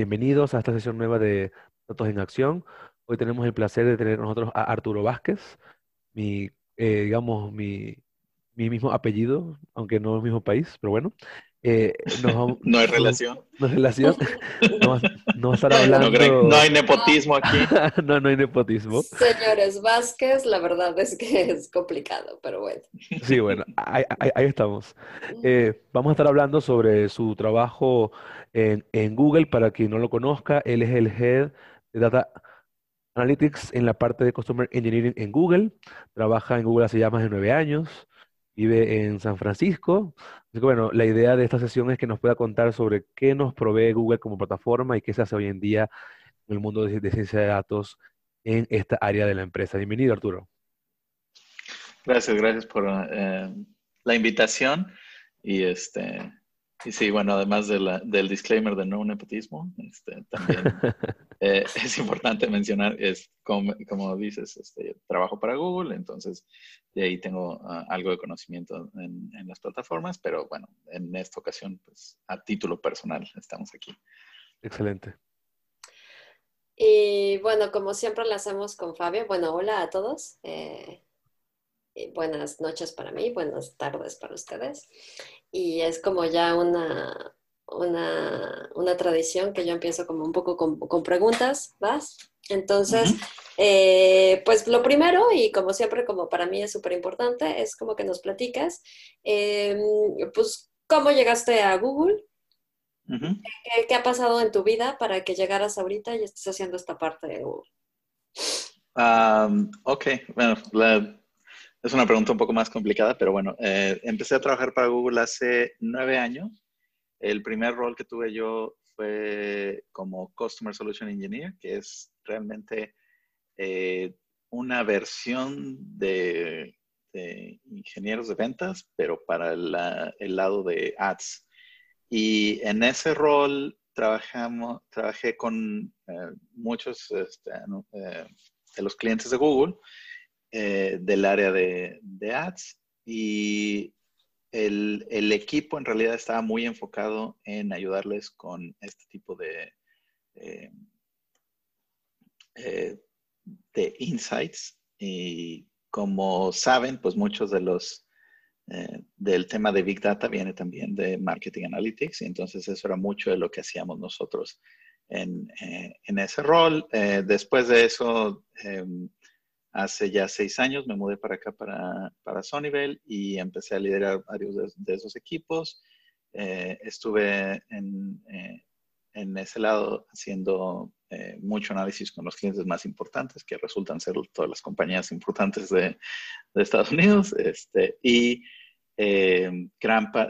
bienvenidos a esta sesión nueva de Datos en Acción. Hoy tenemos el placer de tener nosotros a Arturo Vázquez, mi, eh, digamos, mi, mi mismo apellido, aunque no el mismo país, pero bueno. Eh, no hay relación. No hay relación. No, no estar hablando. No, hay nepotismo aquí. no, no hay nepotismo. Señores Vázquez, la verdad es que es complicado, pero bueno. Sí, bueno, ahí, estamos. Eh, vamos a estar hablando sobre su trabajo en, en, Google. Para quien no lo conozca, él es el head de Data Analytics en la parte de Customer Engineering en Google. Trabaja en Google hace ya más de nueve años. Vive en San Francisco. Así que bueno, la idea de esta sesión es que nos pueda contar sobre qué nos provee Google como plataforma y qué se hace hoy en día en el mundo de, ciencia de datos en esta área de la empresa. Bienvenido, Arturo. Gracias, gracias por eh, la invitación. Y este, y sí, bueno, además del disclaimer de no nepotismo, este, también eh, es importante mencionar, es como, como dices, este, trabajo para Google, entonces de ahí tengo ah, algo de conocimiento en, en, las plataformas, pero bueno, en esta ocasión, pues a título personal estamos aquí. Excelente. Y bueno, como siempre lo hacemos con Fabio, bueno, hola a todos. Eh, buenas noches para mí, buenas tardes para ustedes. Y es como ya una, una, tradición que yo empiezo como un poco con, preguntas, ¿vas? Entonces, eh, pues lo primero, y como siempre, como para mí es súper importante, es como que nos platicas, em, pues, ¿cómo llegaste a Google? ¿Qué, ha pasado en tu vida para que llegaras ahorita y estés haciendo esta parte de Google? ok, bueno, la, es una pregunta un poco más complicada, pero bueno, eh, empecé a trabajar para Google hace nueve años. El primer rol que tuve yo fue como Customer Solution Engineer, que es realmente eh, una versión de, ingenieros de ventas, pero para el lado de ads. Y en ese rol trabajamos, trabajé con eh, muchos este, de los clientes de Google eh, del área de, ads y el, equipo en realidad estaba muy enfocado en ayudarles con este tipo de, eh, eh, de insights. Y como saben, pues muchos de los del tema de Big Data viene también de Marketing Analytics y entonces eso era mucho de lo que hacíamos nosotros en, en ese rol. después de eso, em, Hace ya seis años me mudé para acá, para, para y empecé a liderar varios de, esos equipos. Eh, estuve en, eh, en, ese lado haciendo eh, mucho análisis con los clientes más importantes, que resultan ser todas las compañías importantes de, de Estados Unidos. Este, y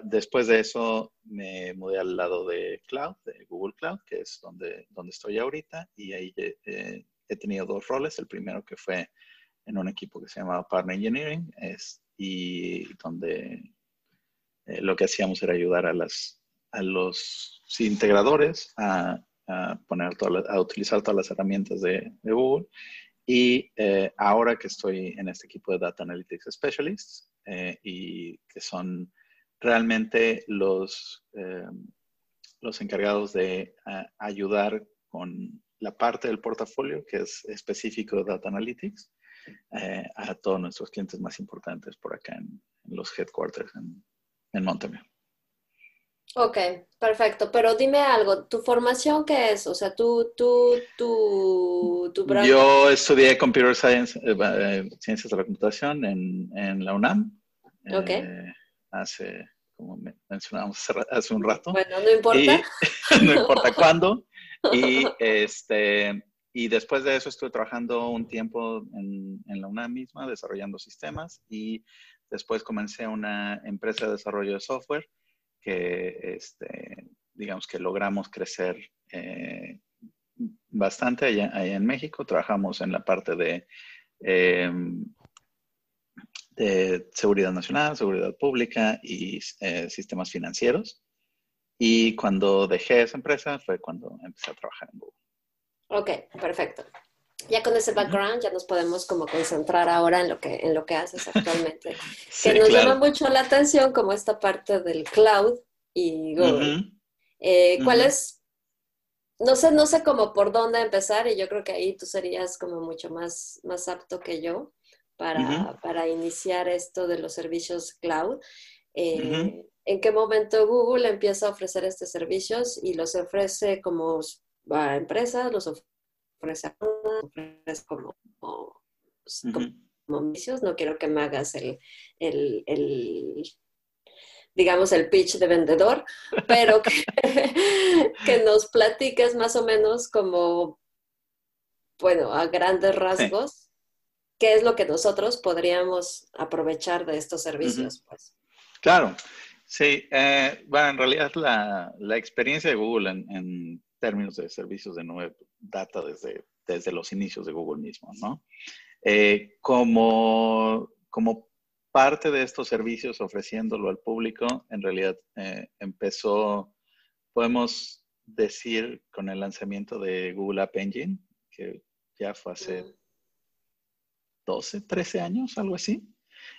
después de eso me mudé al lado de Cloud, de Google Cloud, que es donde, donde estoy ahorita, y ahí he tenido dos roles. El primero que fue en un equipo que se llamaba Partner Engineering es, y donde eh, lo que hacíamos era ayudar a, las, a los integradores a, poner a utilizar todas las herramientas de, Google. Y eh, ahora que estoy en este equipo de Data Analytics Specialists eh, y que son realmente los, los encargados de ayudar con la parte del portafolio que es específico de Data Analytics eh, a todos nuestros clientes más importantes por acá en, los headquarters en, en Monterrey. Ok, perfecto. Pero dime algo, ¿tu formación qué es? O sea, tú, tú, tú, tu Yo estudié Computer Science, eh, eh, Ciencias de la Computación en, en la UNAM. Ok. hace, como mencionábamos hace un rato. Bueno, no importa. no importa cuándo. Y este, y después de eso estuve trabajando un tiempo en, la UNAM misma, desarrollando sistemas y después comencé una empresa de desarrollo de software que, este, digamos que logramos crecer eh, bastante allá, en México. Trabajamos en la parte de, em, de seguridad nacional, seguridad pública y eh, sistemas financieros. Y cuando dejé esa empresa fue cuando empecé a trabajar en Google. Ok, perfecto. Ya con ese background ya nos podemos como concentrar ahora en lo que, en lo que haces actualmente. que nos llama mucho la atención como esta parte del cloud y Google. Eh, ¿Cuál es no sé, no sé cómo por dónde empezar y yo creo que ahí tú serías como mucho más, más apto que yo para, para iniciar esto de los servicios cloud. Eh, ¿En qué momento Google empieza a ofrecer estos servicios y los ofrece como a empresas, los ofrece a ofrece como, como, No quiero que me hagas el, el, el digamos, el pitch de vendedor, pero que, que, nos platiques más o menos como, bueno, a grandes rasgos, qué es lo que nosotros podríamos aprovechar de estos servicios. pues. Claro, sí. Eh, bueno, en realidad la, la experiencia de Google en, en, términos de servicios de nube data desde, desde los inicios de Google mismo, ¿no? Eh, como, como parte de estos servicios ofreciéndolo al público, en realidad eh, empezó, podemos decir, con el lanzamiento de Google App Engine, que ya fue hace 12, 13 años, algo así,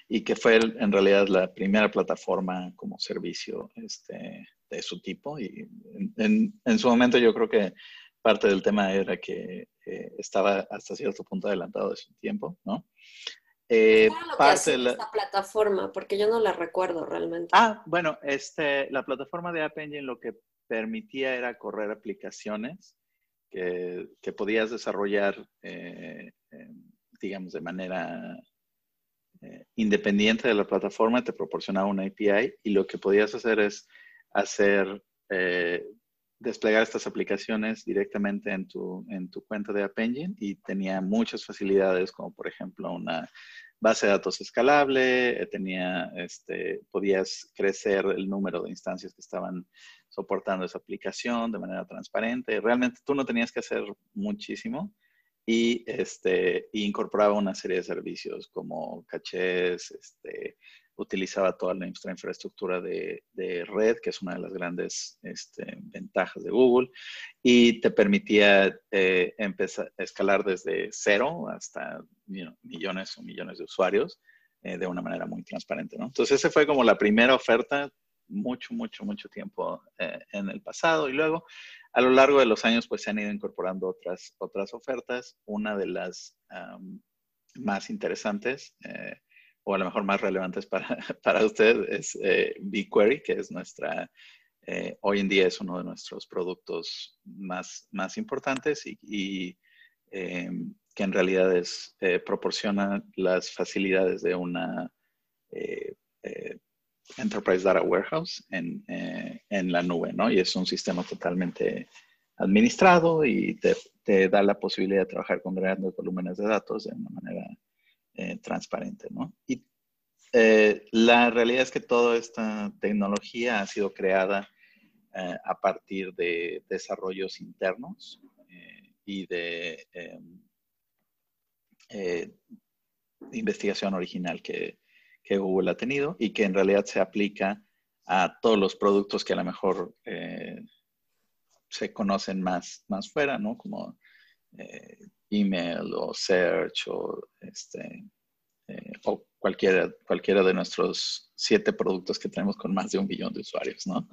y que fue en realidad la primera plataforma como servicio este, de su tipo. Y en, su momento yo creo que parte del tema era que eh, estaba hasta cierto punto adelantado de su tiempo, ¿no? Eh, parte de la... esta plataforma? Porque yo no la recuerdo realmente. Ah, bueno, este, la plataforma de App Engine lo que permitía era correr aplicaciones que, que podías desarrollar, eh, digamos, de manera eh, independiente de la plataforma, te proporcionaba una API y lo que podías hacer es hacer, eh, desplegar estas aplicaciones directamente en tu, en tu cuenta de App Engine y tenía muchas facilidades como por ejemplo una base de datos escalable, eh, tenía, este, podías crecer el número de instancias que estaban soportando esa aplicación de manera transparente. Realmente tú no tenías que hacer muchísimo y este, incorporaba una serie de servicios como cachés, este, utilizaba toda nuestra infraestructura de, red, que es una de las grandes este, ventajas de Google, y te permitía eh, empezar a escalar desde cero hasta millones o millones de usuarios eh, de una manera muy transparente. Entonces, esa fue como la primera oferta mucho, mucho, mucho tiempo eh, en el pasado. Y luego, a lo largo de los años, pues se han ido incorporando otras, otras ofertas. Una de las más interesantes o a lo mejor más relevantes para, para usted es eh, BigQuery, que es nuestra, eh, hoy en día es uno de nuestros productos más, más importantes y, em, que en realidad es, eh, proporciona las facilidades de una Enterprise Data Warehouse en, en, la nube, ¿no? Y es un sistema totalmente administrado y te, te da la posibilidad de trabajar con grandes volúmenes de datos de una manera eh, transparente, ¿no? Y eh, la realidad es que toda esta tecnología ha sido creada eh, a partir de desarrollos internos y de em, investigación original que, que, Google ha tenido y que en realidad se aplica a todos los productos que a lo mejor se conocen más, más fuera, ¿no? Como email o search o, este, eh, o cualquiera, cualquiera de nuestros siete productos que tenemos con más de un billón de usuarios, ¿no?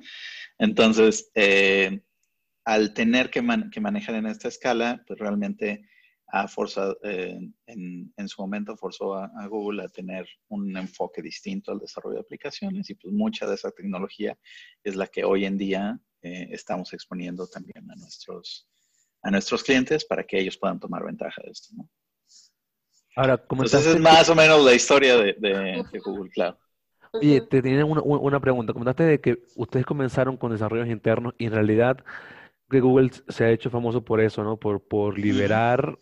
Entonces, eh, al tener que, manejar en esta escala, pues realmente ha forzado, eh, en, su momento forzó a, Google a tener un enfoque distinto al desarrollo de aplicaciones y pues mucha de esa tecnología es la que hoy en día estamos exponiendo también a nuestros, a nuestros clientes para que ellos puedan tomar ventaja de esto. ¿no? Ahora, Entonces es más o menos la historia de, Google Cloud. Oye, te tenía una, una, pregunta. Comentaste de que ustedes comenzaron con desarrollos internos y en realidad que Google se ha hecho famoso por eso, ¿no? Por, por liberar,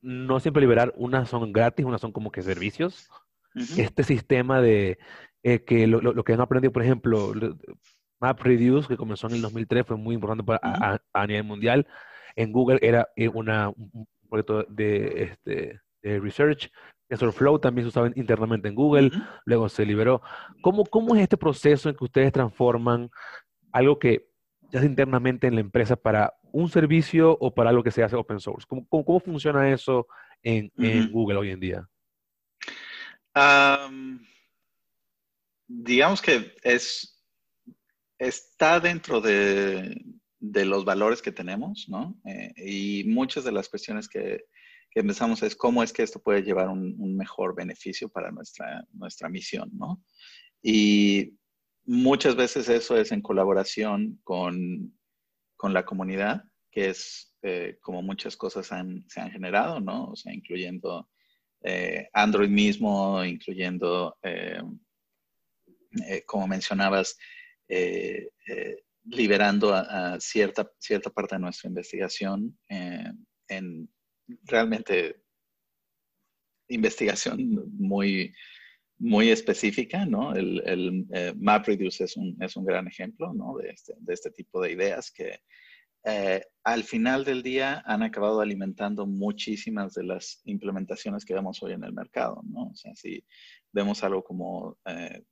no siempre liberar, unas son gratis, unas son como que servicios. Este sistema de eh, que lo, lo, que han aprendido, por ejemplo, MapReduce, que comenzó en el 2003, fue muy importante para, a, nivel mundial en Google era eh, una, un proyecto de, este, de research. TensorFlow también se usaba internamente en Google, luego se liberó. ¿Cómo, ¿Cómo es este proceso en que ustedes transforman algo que ya es internamente en la empresa para un servicio o para algo que se hace open source? ¿Cómo, cómo, funciona eso en, en, Google hoy en día? digamos que es, está dentro de, de los valores que tenemos, ¿no? Eh, y muchas de las cuestiones que, empezamos es cómo es que esto puede llevar un, mejor beneficio para nuestra, nuestra misión, ¿no? Y muchas veces eso es en colaboración con, con la comunidad, que es eh, como muchas cosas se han generado, ¿no? O sea, incluyendo eh, Android mismo, incluyendo, como mencionabas, liberando a, cierta, cierta parte de nuestra investigación en realmente investigación muy, muy específica, ¿no? El, eh, MapReduce es un, es un gran ejemplo, ¿no? De este, de este tipo de ideas que eh, al final del día han acabado alimentando muchísimas de las implementaciones que vemos hoy en el mercado, ¿no? O sea, si vemos algo como, eh,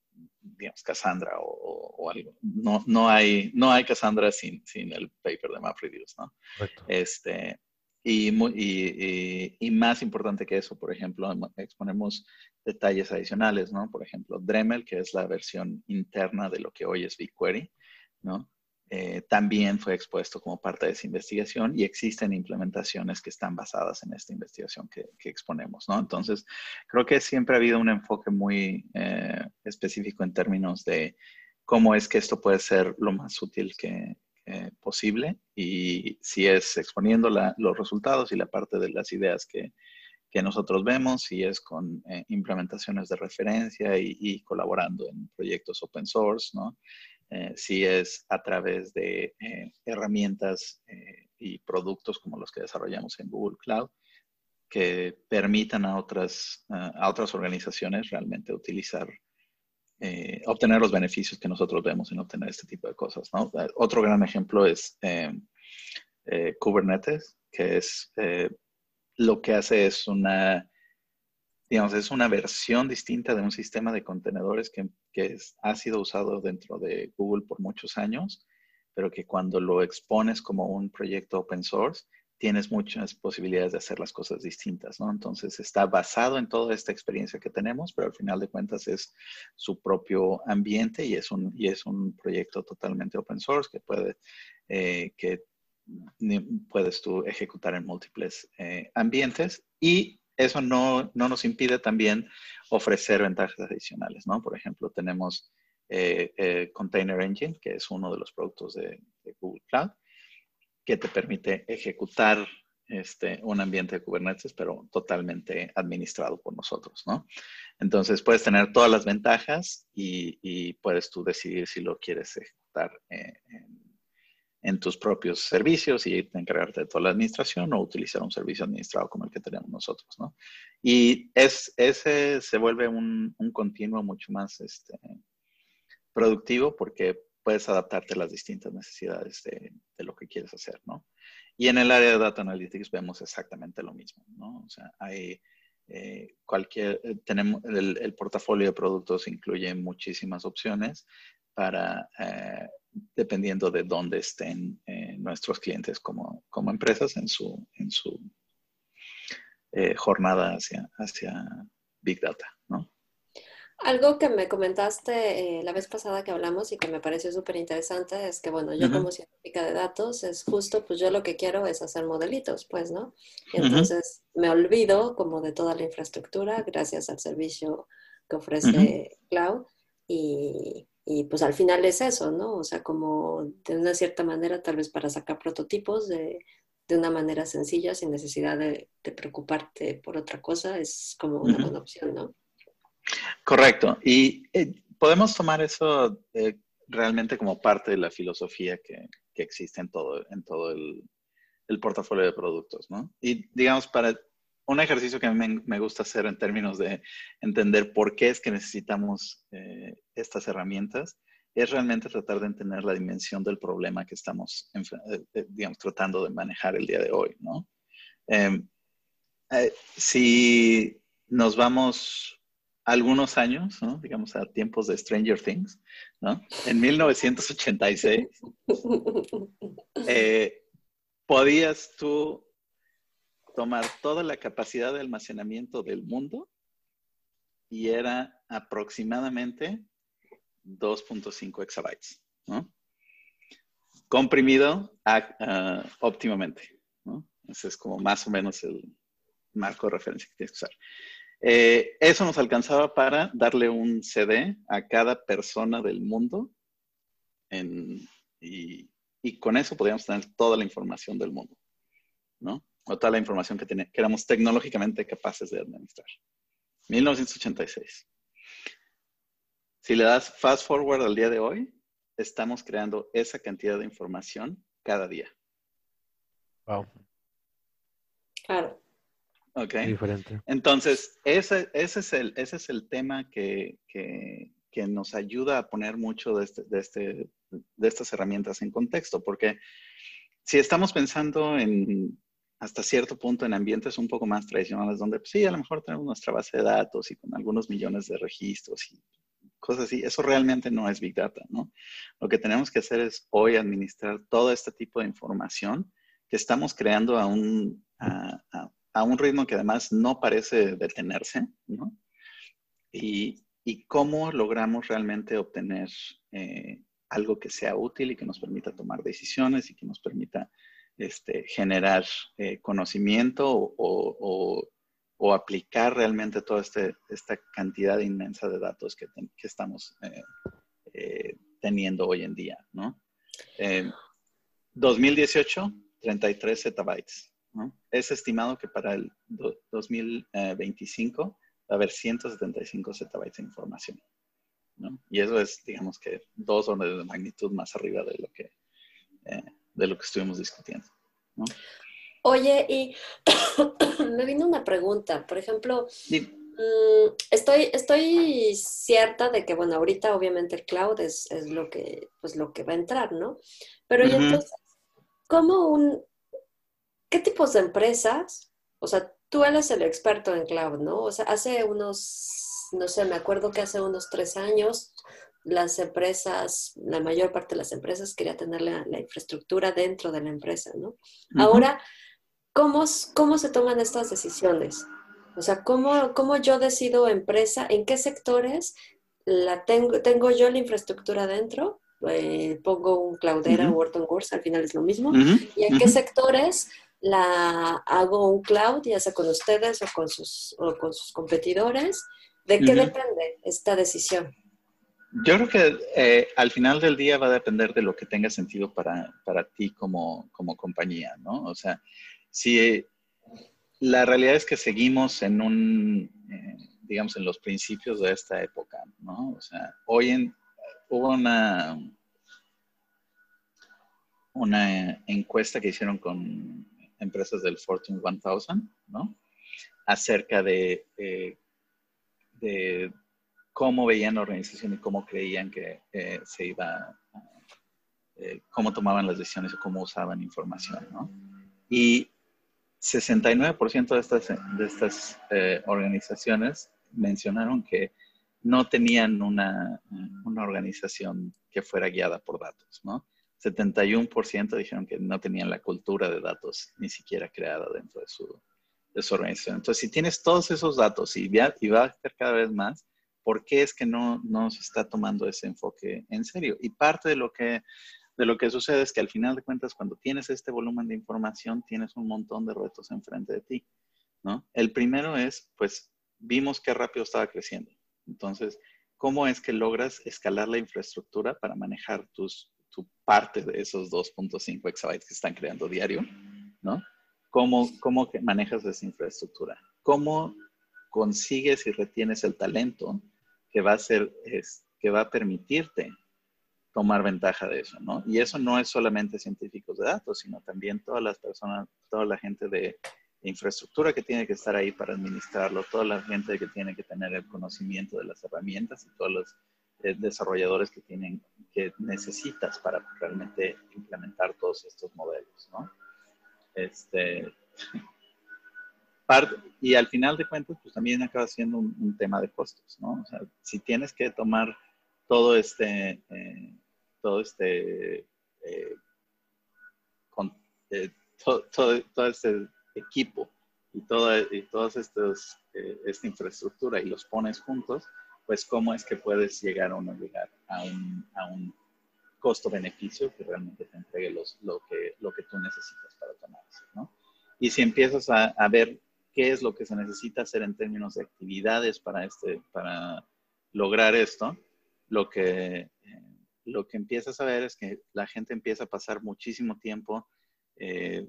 digamos, Cassandra o, o, algo, no, no, hay, no hay Cassandra sin, sin el paper de MapReduce, ¿no? Correcto. Este, y, y, y, más importante que eso, por ejemplo, exponemos detalles adicionales, ¿no? Por ejemplo, Dremel, que es la versión interna de lo que hoy es BigQuery, ¿no? Eh, también fue expuesto como parte de esa investigación y existen implementaciones que están basadas en esta investigación que, que exponemos, ¿no? Entonces, creo que siempre ha habido un enfoque muy eh, específico en términos de cómo es que esto puede ser lo más útil que, eh, posible y si es exponiendo los resultados y la parte de las ideas que, que nosotros vemos, si es con implementaciones de referencia y, y, colaborando en proyectos open source, ¿no? Eh, si es a través de eh, herramientas eh, y productos como los que desarrollamos en Google Cloud, que permitan a otras, a otras organizaciones realmente utilizar, obtener los beneficios que nosotros vemos en obtener este tipo de cosas. Otro gran ejemplo es Kubernetes, que es lo que hace es una, digamos, es una versión distinta de un sistema de contenedores que, que es, ha sido usado dentro de Google por muchos años, pero que cuando lo expones como un proyecto open source, tienes muchas posibilidades de hacer las cosas distintas, ¿no? Entonces está basado en toda esta experiencia que tenemos, pero al final de cuentas es su propio ambiente y es un, y es un proyecto totalmente open source que puede, eh, que puedes tú ejecutar en múltiples eh, ambientes y eso no, no, nos impide también ofrecer ventajas adicionales, ¿no? Por ejemplo, tenemos eh, eh, Container Engine, que es uno de los productos de, Google Cloud, que te permite ejecutar este, un ambiente de Kubernetes, pero totalmente administrado por nosotros, ¿no? Entonces, puedes tener todas las ventajas y, y puedes tú decidir si lo quieres ejecutar eh, en en tus propios servicios y encargarte de toda la administración o utilizar un servicio administrado como el que tenemos nosotros, ¿no? Y es, ese se vuelve un, continuo mucho más este, productivo porque puedes adaptarte a las distintas necesidades de, de, lo que quieres hacer, ¿no? Y en el área de Data Analytics vemos exactamente lo mismo, ¿no? O sea, hay eh, cualquier, eh, tenemos, el, el, portafolio de productos incluye muchísimas opciones para eh, dependiendo de dónde estén eh, nuestros clientes como, como, empresas en su, en su eh, jornada hacia, hacia Big Data, ¿no? Algo que me comentaste eh, la vez pasada que hablamos y que me pareció súper interesante es que, bueno, yo uh -huh. como científica de datos es justo, pues yo lo que quiero es hacer modelitos, pues, ¿no? Y entonces uh -huh. me olvido como de toda la infraestructura gracias al servicio que ofrece uh -huh. Cloud y, y pues al final es eso, ¿no? O sea, como de una cierta manera, tal vez para sacar prototipos de, de una manera sencilla, sin necesidad de, de, preocuparte por otra cosa, es como una uh -huh. buena opción, ¿no? Correcto. Y eh, podemos tomar eso eh, realmente como parte de la filosofía que, que existe en todo, en todo el, el, portafolio de productos, ¿no? Y digamos, para un ejercicio que a mí me, gusta hacer en términos de entender por qué es que necesitamos eh, estas herramientas, es realmente tratar de entender la dimensión del problema que estamos, eh, eh, digamos, tratando de manejar el día de hoy, ¿no? Em, eh, si nos vamos algunos años, ¿no? digamos a tiempos de Stranger Things, ¿no? en 1986, eh, podías tú tomar toda la capacidad de almacenamiento del mundo y era aproximadamente 2.5 exabytes. ¿no? comprimido óptimamente. Ese es como más o menos el marco de referencia que tienes que usar. Eh, eso nos alcanzaba para darle un CD a cada persona del mundo y, con eso podíamos tener toda la información del mundo, ¿no? O toda la información que, que éramos tecnológicamente capaces de administrar. 1986. Si le das fast forward al día de hoy, estamos creando esa cantidad de información cada día. Wow. Claro. Ok. Diferente. Entonces, ese, ese, es, el, ese es el tema que, que, que nos ayuda a poner mucho de, este, de, este, de estas herramientas en contexto, porque si estamos pensando en hasta cierto punto en ambientes un poco más tradicionales, donde pues, sí, a lo mejor tenemos nuestra base de datos y con algunos millones de registros y cosas así, eso realmente no es Big Data, ¿no? Lo que tenemos que hacer es hoy administrar todo este tipo de información que estamos creando a un, a, a, un ritmo que además no parece detenerse, ¿no? Y, y cómo logramos realmente obtener eh, algo que sea útil y que nos permita tomar decisiones y que nos permita este, generar eh, conocimiento o, aplicar realmente toda este, esta cantidad inmensa de datos que, estamos eh, eh, teniendo hoy en día, ¿no? 2018, 33 zettabytes, Es estimado que para el 2025 va a haber 175 zettabytes de información, Y eso es, digamos que, dos órdenes de magnitud más arriba de lo que de lo que estuvimos discutiendo. Oye, y me vino una pregunta, por ejemplo, mm, estoy, estoy cierta de que, bueno, ahorita obviamente el cloud es, lo, que, pues, lo que va a entrar, ¿no? Pero y entonces, ¿cómo un, qué tipos de empresas, o sea, tú eres el experto en cloud, ¿no? O sea, hace unos, no sé, me acuerdo que hace unos tres años las empresas, la mayor parte de las empresas quería tener la, infraestructura dentro de la empresa, ¿no? Ahora, ¿cómo, ¿cómo se toman estas decisiones? O sea, ¿cómo, ¿cómo, yo decido empresa? ¿En qué sectores la tengo, tengo yo la infraestructura dentro? Eh, pongo un Cloudera o Wharton Wars, al final es lo mismo. ¿Y en qué sectores la hago un cloud, ya sea con ustedes o con sus, o con sus competidores? ¿De qué depende esta decisión? Yo creo que eh, al final del día va a depender de lo que tenga sentido para, para ti como, como, compañía, ¿no? O sea, si la realidad es que seguimos en un, eh, digamos, en los principios de esta época, ¿no? O sea, hoy en, hubo una, una encuesta que hicieron con empresas del Fortune 1000, ¿no? Acerca eh, de cómo veían la organización y cómo creían que eh, se iba, eh, cómo tomaban las decisiones y cómo usaban información, ¿no? Y 69% de estas, de estas eh, organizaciones mencionaron que no tenían una, una, organización que fuera guiada por datos, ¿no? 71% dijeron que no tenían la cultura de datos ni siquiera creada dentro de su, de su organización. Entonces, si tienes todos esos datos y, y va a ser cada vez más, ¿Por qué es que no, no se está tomando ese enfoque en serio? Y parte de lo que de lo que sucede es que al final de cuentas, cuando tienes este volumen de información, tienes un montón de retos enfrente de ti, ¿no? El primero es, pues, vimos qué rápido estaba creciendo. Entonces, ¿cómo es que logras escalar la infraestructura para manejar tus, tu parte de esos 2.5 exabytes que están creando diario, ¿no? ¿Cómo, cómo manejas esa infraestructura? ¿Cómo consigues y retienes el talento que va a ser, es, que va a permitirte tomar ventaja de eso, ¿no? Y eso no es solamente científicos de datos, sino también todas las personas, toda la gente de infraestructura que tiene que estar ahí para administrarlo, toda la gente que tiene que tener el conocimiento de las herramientas y todos los eh, desarrolladores que tienen, que necesitas para realmente implementar todos estos modelos, ¿no? Este, y al final de cuentas, pues también acaba siendo un, tema de costos, ¿no? O sea, si tienes que tomar todo este, eh, todo este, eh, eh, todo, este equipo y, toda, y todos estos, esta infraestructura y los pones juntos, pues cómo es que puedes llegar a un lugar, a un, a un costo-beneficio que realmente te entregue los, lo, que, lo que tú necesitas para tu análisis, ¿no? Y si empiezas a, a, ver qué es lo que se necesita hacer en términos de actividades para, este, para lograr esto, lo que, eh, lo que empiezas a ver es que la gente empieza a pasar muchísimo tiempo eh,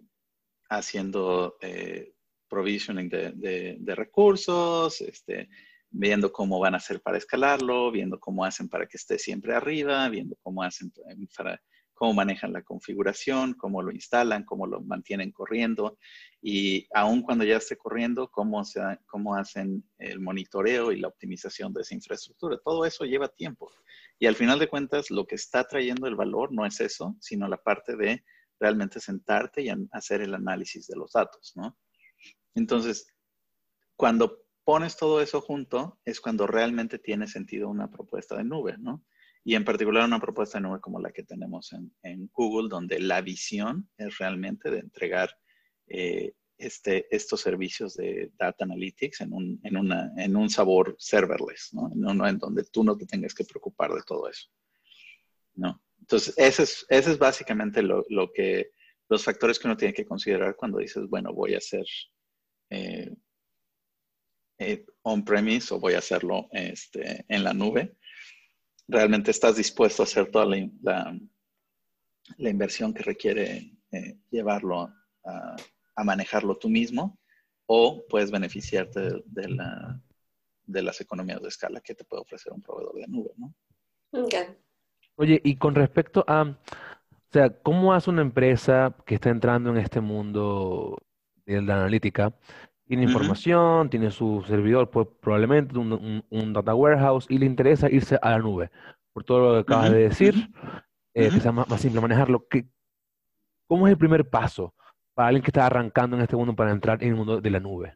haciendo eh, provisioning de, de, de, recursos, este, viendo cómo van a hacer para escalarlo, viendo cómo hacen para que esté siempre arriba, viendo cómo hacen para, cómo manejan la configuración, cómo lo instalan, cómo lo mantienen corriendo y aun cuando ya esté corriendo, cómo, se, cómo hacen el monitoreo y la optimización de esa infraestructura. Todo eso lleva tiempo. Y al final de cuentas, lo que está trayendo el valor no es eso, sino la parte de realmente sentarte y hacer el análisis de los datos, ¿no? Entonces, cuando pones todo eso junto, es cuando realmente tiene sentido una propuesta de nube, ¿no? Y en particular una propuesta de nube como la que tenemos en, en Google, donde la visión es realmente de entregar eh, este, estos servicios de data analytics en un, en una, en un sabor serverless, ¿no? En uno en donde tú no te tengas que preocupar de todo eso, ¿no? Entonces, ese es, ese es básicamente lo, lo que, los factores que uno tiene que considerar cuando dices, bueno, voy a hacer eh, eh, on-premise o voy a hacerlo este, en la nube, realmente estás dispuesto a hacer toda la, la, la inversión que requiere eh, llevarlo a, a, manejarlo tú mismo o puedes beneficiarte de, de, la, de, las economías de escala que te puede ofrecer un proveedor de nube, ¿no? Okay. Oye, y con respecto a, o sea, ¿cómo hace una empresa que está entrando en este mundo de la analítica? Tiene información, uh -huh. tiene su servidor, pues, probablemente un, un, un, data warehouse, y le interesa irse a la nube. Por todo lo que acabas uh -huh. de decir, eh, que sea más, más, simple manejarlo. ¿Qué, ¿Cómo es el primer paso para alguien que está arrancando en este mundo para entrar en el mundo de la nube?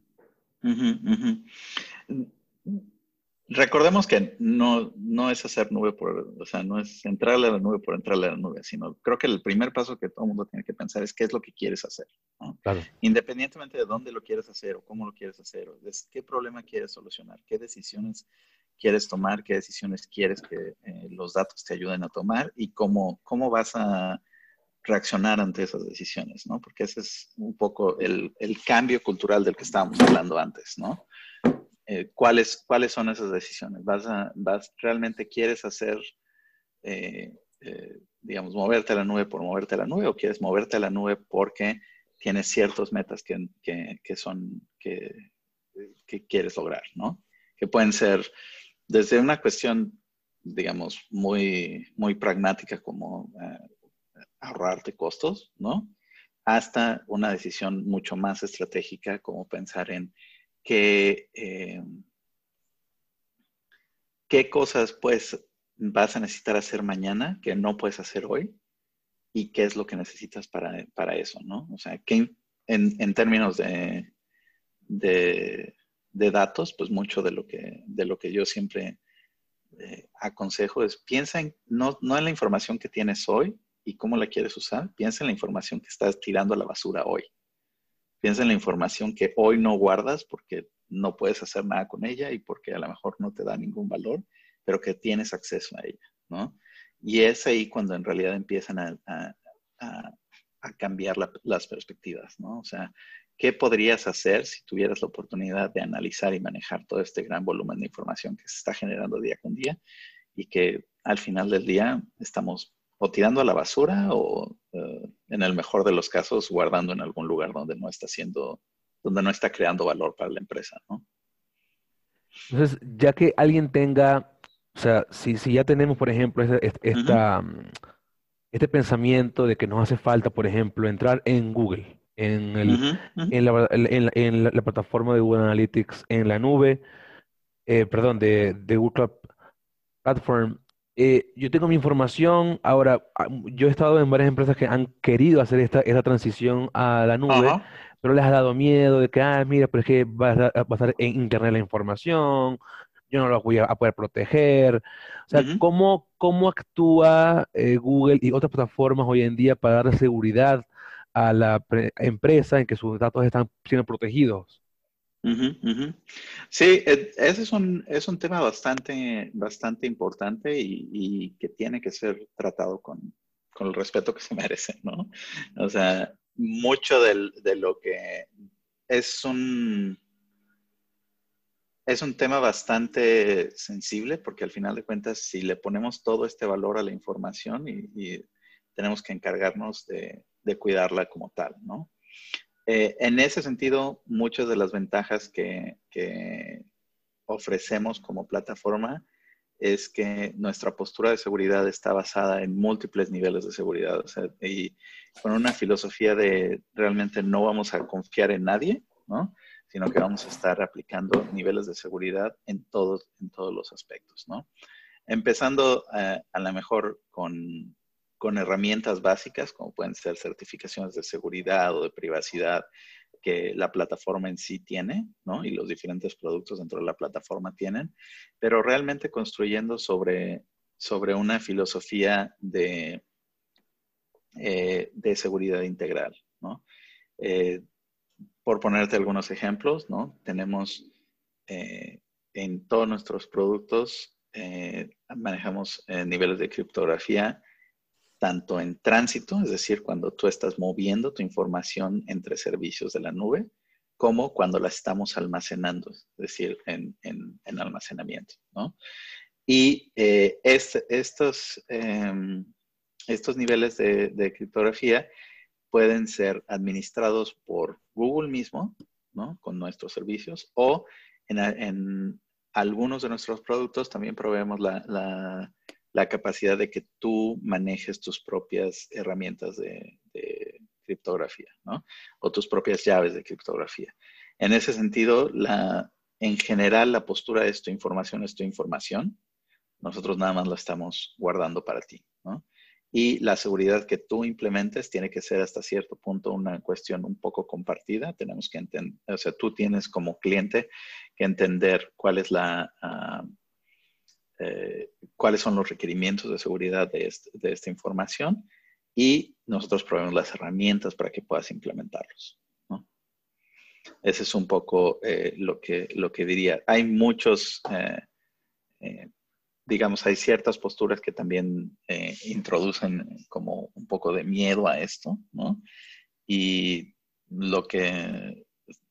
Recordemos que no, no es hacer nube por, o sea, no es entrarle a la nube por entrarle a la nube, sino creo que el primer paso que todo el mundo tiene que pensar es qué es lo que quieres hacer. ¿no? Claro. Independientemente de dónde lo quieres hacer o cómo lo quieres hacer, o de qué problema quieres solucionar, qué decisiones quieres tomar, qué decisiones quieres que eh, los datos te ayuden a tomar y cómo, cómo vas a reaccionar ante esas decisiones, ¿no? Porque ese es un poco el, el cambio cultural del que estábamos hablando antes, ¿no? Eh, ¿cuáles, ¿cuáles son esas decisiones? ¿Vas vas, ¿Realmente quieres hacer, eh, eh, digamos, moverte a la nube por moverte a la nube o quieres moverte a la nube porque tienes ciertos metas que, que, que son, que, quieres lograr, ¿no? Que pueden ser desde una cuestión, digamos, muy, muy pragmática como ahorrarte costos, ¿no? Hasta una decisión mucho más estratégica como pensar en eh, qué cosas pues vas a necesitar hacer mañana que no puedes hacer hoy y qué es lo que necesitas para, para eso, ¿no? O sea, que en, en términos de, de, de, datos, pues mucho de lo que, de lo que yo siempre eh, aconsejo es piensa en, no, no en la información que tienes hoy y cómo la quieres usar, piensa en la información que estás tirando a la basura hoy. Piensa en la información que hoy no guardas porque no puedes hacer nada con ella y porque a lo mejor no te da ningún valor, pero que tienes acceso a ella, ¿no? Y es ahí cuando en realidad empiezan a, a, a, a cambiar la, las perspectivas, ¿no? O sea, ¿qué podrías hacer si tuvieras la oportunidad de analizar y manejar todo este gran volumen de información que se está generando día con día y que al final del día estamos o tirando a la basura o uh, en el mejor de los casos guardando en algún lugar donde no está siendo, donde no está creando valor para la empresa, ¿no? Entonces, ya que alguien tenga, o sea, si, si ya tenemos, por ejemplo, esta, esta, uh -huh. este pensamiento de que nos hace falta, por ejemplo, entrar en Google, en, el, uh -huh, uh -huh. en, la, en, la, en la, la, plataforma de Google Analytics, en la nube, eh, perdón, de, de Google Platform, eh, yo tengo mi información, ahora ah, yo he estado en varias empresas que han querido hacer esta, esta transición a la nube, pero les ha dado miedo de que, ah, mira, pero es que va a, va a estar en internet la información, yo no lo voy a, a poder proteger. O sea, uh -huh. ¿cómo, ¿cómo actúa eh, Google y otras plataformas hoy en día para dar seguridad a la empresa en que sus datos están siendo protegidos? Sí, e, ese es un, es un tema bastante, bastante importante y, que tiene que ser tratado con, con, el respeto que se merece, ¿no? O sea, mucho del, de lo que es un, es un tema bastante sensible porque al final de cuentas, si le ponemos todo este valor a la información y, tenemos que encargarnos de, de cuidarla como tal, ¿no? Eh, en ese sentido, muchas de las ventajas que, ofrecemos como plataforma es que nuestra postura de seguridad está basada en múltiples niveles de seguridad y con una filosofía de realmente no vamos a confiar en nadie, ¿no? sino que vamos a estar aplicando niveles de seguridad en todos, en todos los aspectos. ¿no? Empezando eh, a lo mejor con con herramientas básicas como pueden ser certificaciones de seguridad o de privacidad que la plataforma en sí tiene, ¿no? Y los diferentes productos dentro de la plataforma tienen, pero realmente construyendo sobre, sobre una filosofía de, eh, de seguridad integral, ¿no? Eh, por ponerte algunos ejemplos, ¿no? Tenemos eh, en todos nuestros productos, manejamos niveles de criptografía tanto en tránsito, es decir, cuando tú estás moviendo tu información entre servicios de la nube, como cuando la estamos almacenando, es decir, en, almacenamiento. ¿no? Y eh, estos, em, estos niveles de, criptografía pueden ser administrados por Google mismo, ¿no? con nuestros servicios, o en, algunos de nuestros productos también proveemos la la capacidad de que tú manejes tus propias herramientas de, criptografía, ¿no? O tus propias llaves de criptografía. En ese sentido, la, en general, la postura es tu información es tu información. Nosotros nada más la estamos guardando para ti, ¿no? Y la seguridad que tú implementes tiene que ser hasta cierto punto una cuestión un poco compartida. Tenemos que entender, o sea, tú tienes como cliente que entender cuál es la... Ah, eh, cuáles son los requerimientos de seguridad de, esta información y nosotros proveemos las herramientas para que puedas implementarlos. Ese es un poco eh, lo, que, lo que diría. Hay muchos, eh, digamos, hay ciertas posturas que también introducen como un poco de miedo a esto, ¿no? Y lo que,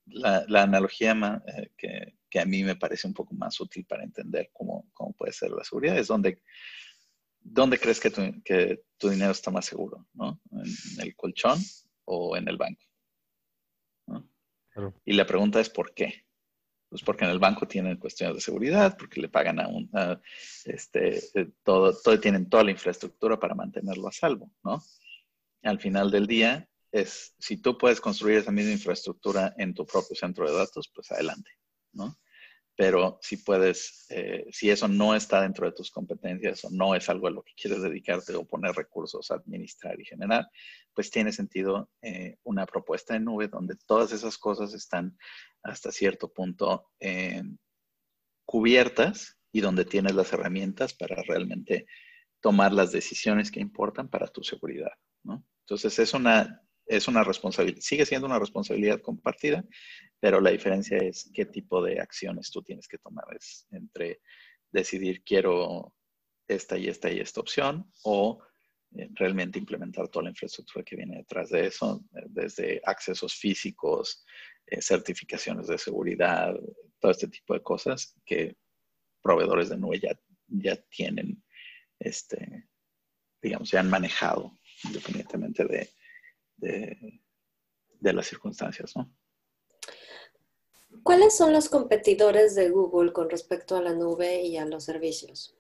la, la analogía que, que a mí me parece un poco más útil para entender cómo puede ser la seguridad, es donde, dónde crees que tu, que tu dinero está más seguro, ¿no? ¿En el colchón o en el banco? Y la pregunta es ¿por qué? Pues porque en el banco tienen cuestiones de seguridad, porque le pagan a un, este, eh, todo, todo, tienen toda la infraestructura para mantenerlo a salvo, ¿no? Al final del día, es, si tú puedes construir esa misma infraestructura en tu propio centro de datos, pues adelante, ¿no? Pero si puedes, eh, si eso no está dentro de tus competencias o no es algo a lo que quieres dedicarte o poner recursos a administrar y generar, pues tiene sentido eh, una propuesta en nube donde todas esas cosas están hasta cierto punto eh, cubiertas y donde tienes las herramientas para realmente tomar las decisiones que importan para tu seguridad. ¿no? Entonces es una es una responsabilidad, sigue siendo una responsabilidad compartida, pero la diferencia es qué tipo de acciones tú tienes que tomar. Es entre decidir quiero esta y esta y esta opción o eh, realmente implementar toda la infraestructura que viene detrás de eso, eh, desde accesos físicos, eh, certificaciones de seguridad, todo este tipo de cosas que proveedores de nube ya, ya tienen, este, digamos, ya han manejado independientemente de, de, las circunstancias, ¿no? ¿Cuáles son los competidores de Google con respecto a la nube y a los servicios?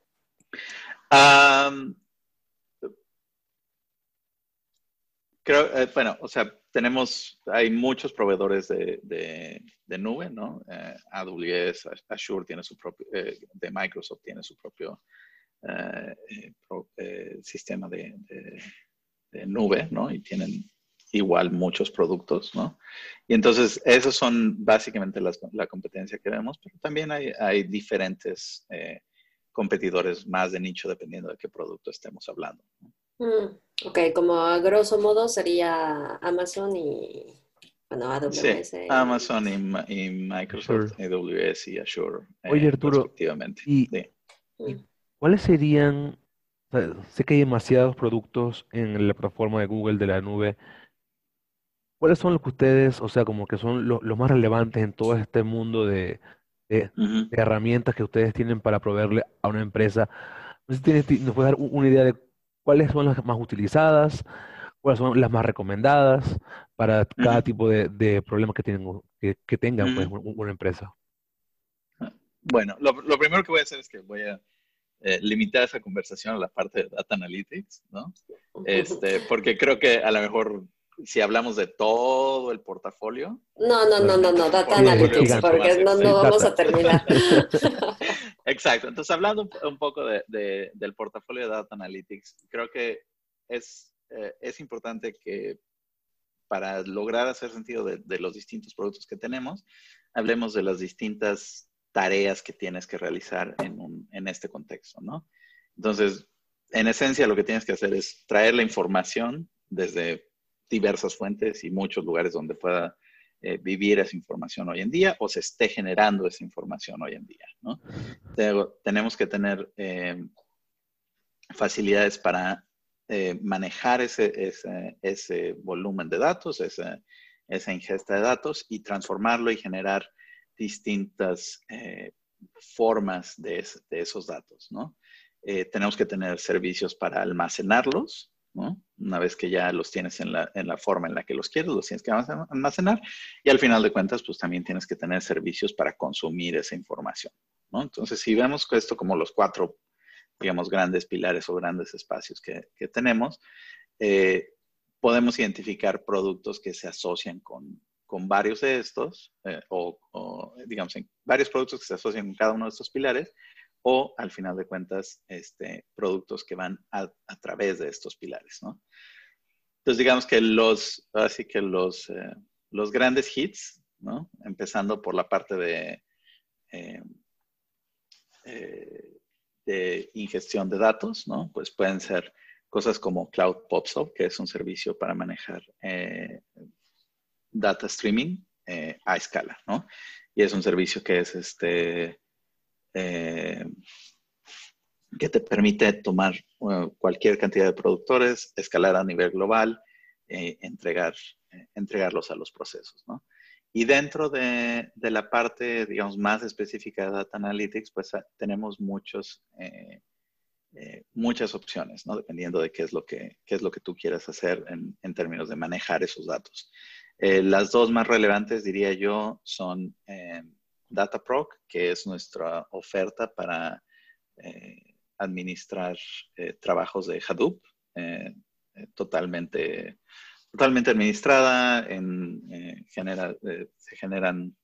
creo, eh, bueno, o sea, tenemos, hay muchos proveedores de, de, nube, ¿no? Eh, AWS, Azure tiene su propio, eh, de Microsoft tiene su propio sistema de, nube, ¿no? Y tienen igual muchos productos, ¿no? Y entonces, esos son básicamente la competencia que vemos, pero también hay, diferentes eh, competidores más de nicho dependiendo de qué producto estemos hablando. Mm, ok, como a grosso modo sería Amazon y, bueno, AWS. Sí, Amazon y, Microsoft, AWS y Azure. Eh, Oye, Arturo, ¿y, mm. cuáles serían, sé que hay demasiados productos en la plataforma de Google de la nube, ¿cuáles son los que ustedes, o sea, como que son los más relevantes en todo este mundo de, herramientas que ustedes tienen para proveerle a una empresa? No sé si tienes, nos puedes dar una idea de cuáles son las más utilizadas, cuáles son las más recomendadas para cada tipo de, de problemas que, tienen, que, tengan pues, una empresa. Bueno, lo, lo, primero que voy a hacer es que voy a eh, limitar esa conversación a la parte de Data Analytics, ¿no? Este, porque creo que a lo mejor si hablamos de todo el portafolio. No, no, no, no, no, Data Analytics, porque no, no vamos a terminar. Exacto. Entonces, hablando un poco de, de, del portafolio de Data Analytics, creo que es eh, es importante que para lograr hacer sentido de, los distintos productos que tenemos, hablemos de las distintas tareas que tienes que realizar en, este contexto, ¿no? Entonces, en esencia, lo que tienes que hacer es traer la información desde diversas fuentes y muchos lugares donde pueda eh, vivir esa información hoy en día o se esté generando esa información hoy en día, tenemos que tener eh, facilidades para eh, manejar ese, volumen de datos, esa, ingesta de datos y transformarlo y generar distintas formas de, esos datos, tenemos que tener servicios para almacenarlos, Una vez que ya los tienes en la, en la, forma en la que los quieres, los tienes que almacenar y al final de cuentas, pues también tienes que tener servicios para consumir esa información. Entonces, si vemos esto como los cuatro digamos, grandes pilares o grandes espacios que, tenemos, eh, podemos identificar productos que se asocian con, varios de estos, eh, o, digamos, varios productos que se asocian con cada uno de estos pilares, o al final de cuentas, este, productos que van a, través de estos pilares, ¿no? Entonces, digamos que los, así que los, eh, los grandes hits, ¿no? Empezando por la parte de de ingestión de datos, ¿no? Pues pueden ser cosas como Cloud PopSop, que es un servicio para manejar eh, data streaming eh, a escala, ¿no? Y es un servicio que es este, eh, que te permite tomar cualquier cantidad de productores, escalar a nivel global, entregar, entregarlos a los procesos, ¿no? Y dentro de, la parte, digamos, más específica de Data Analytics, pues ah, tenemos muchos, eh, eh, muchas opciones, ¿no? Dependiendo de qué es lo que, es lo que tú quieras hacer en, términos de manejar esos datos. Eh, las dos más relevantes, diría yo, son DataProc, que es nuestra oferta para administrar trabajos de Hadoop, totalmente totalmente administrada, en, eh, genera, eh, se generan,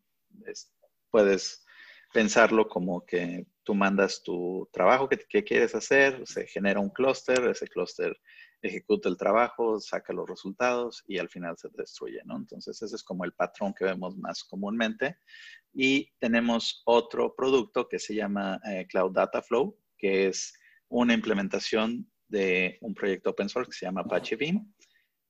puedes pensarlo como que tú mandas tu trabajo que, quieres hacer, se genera un clúster, ese clúster ejecuta el trabajo, saca los resultados y al final se destruye, ¿no? Entonces ese es como el patrón que vemos más comúnmente. Y tenemos otro producto que se llama eh, Cloud Data Flow, que es una implementación de un proyecto open source que se llama Apache Beam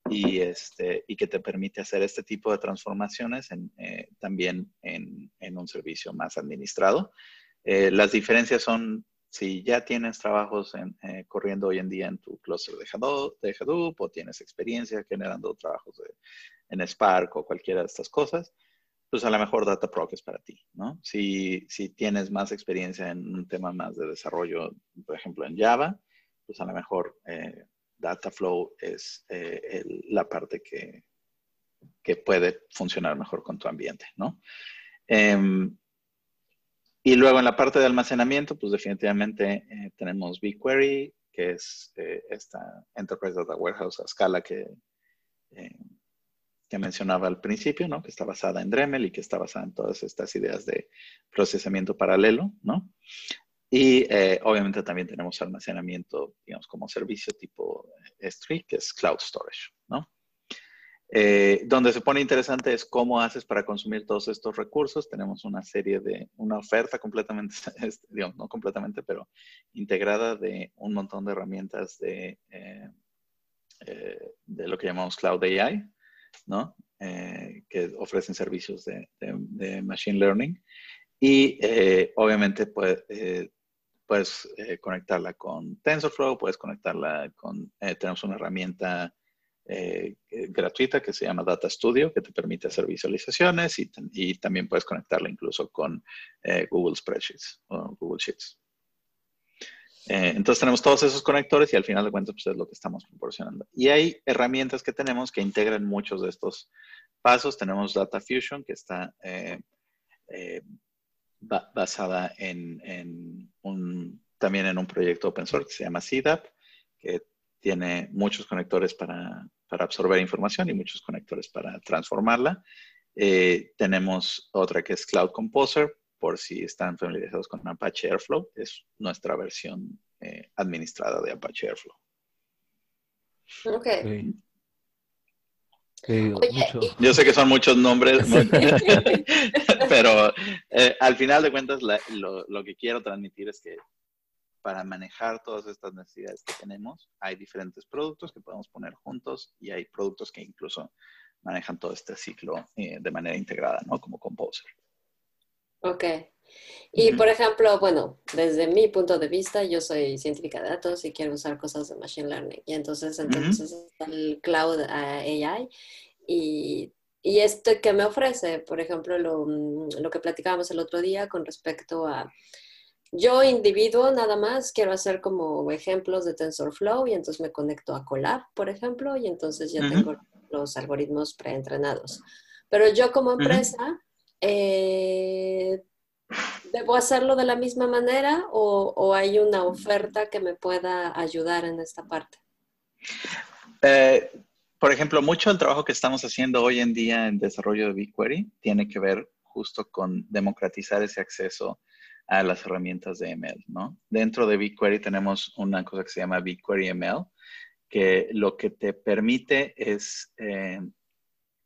y, este, y que te permite hacer este tipo de transformaciones eh, también en, un servicio más administrado. Eh, las diferencias son si ya tienes trabajos eh, corriendo hoy en día en tu clúster de Hadoop, de Hadoop, o tienes experiencia generando trabajos en Spark o cualquiera de estas cosas, pues a lo mejor DataProc es para ti, ¿no? Si, si tienes más experiencia en un tema más de desarrollo, por ejemplo en Java, pues a lo mejor Dataflow es eh, la parte que, que, puede funcionar mejor con tu ambiente, ¿no? Em, y luego en la parte de almacenamiento, pues definitivamente eh, tenemos BigQuery, que es eh, esta Enterprise Data Warehouse a escala que, que mencionaba al principio, ¿no? Que está basada en Dremel y que está basada en todas estas ideas de procesamiento paralelo, ¿no? Y eh, obviamente también tenemos almacenamiento, digamos, como servicio tipo S3, que es Cloud Storage, ¿no? Eh, donde se pone interesante es cómo haces para consumir todos estos recursos. Tenemos una serie de, una oferta completamente, digamos, no completamente, pero integrada de un montón de herramientas de, eh, de lo que llamamos Cloud AI, ¿no? eh, que ofrecen servicios de, Machine Learning. Y eh, obviamente puedes conectarla con TensorFlow, puedes conectarla con, tenemos una herramienta gratuita que se llama Data Studio, que te permite hacer visualizaciones y, y también puedes conectarla incluso con Google Spreadsheets o Google Sheets. Eh, entonces tenemos todos esos conectores y al final de cuentas pues, es lo que estamos proporcionando. Y hay herramientas que tenemos que integran muchos de estos pasos. Tenemos Data Fusion que está eh, eh, basada también en un proyecto open source que se llama CDAP, que tiene muchos conectores para absorber información y muchos conectores para transformarla. tenemos otra que es Cloud Composer, por si están familiarizados con Apache Airflow, es nuestra versión eh, administrada de Apache Airflow. Ok. Yo sé que son muchos nombres, pero eh, al final de cuentas lo, lo, que quiero transmitir es que para manejar todas estas necesidades que tenemos, hay diferentes productos que podemos poner juntos y hay productos que incluso manejan todo este ciclo eh, de manera integrada, ¿no? Como Composer. Ok. Y por ejemplo, bueno, desde mi punto de vista, yo soy científica de datos y quiero usar cosas de Machine Learning. Y entonces, entonces está el Cloud eh, AI y, y este que me ofrece, por ejemplo, lo, mm, lo, que platicábamos el otro día con respecto a yo individuo nada más quiero hacer como ejemplos de TensorFlow y entonces me conecto a Colab, por ejemplo, y entonces ya tengo los algoritmos preentrenados. Pero yo como empresa eh, ¿debo hacerlo de la misma manera o, hay una oferta que me pueda ayudar en esta parte? Eh, por ejemplo, mucho del trabajo que estamos haciendo hoy en día en desarrollo de BigQuery tiene que ver justo con democratizar ese acceso a las herramientas de ML. Dentro de BigQuery tenemos una cosa que se llama BigQuery ML, que lo que te permite es eh,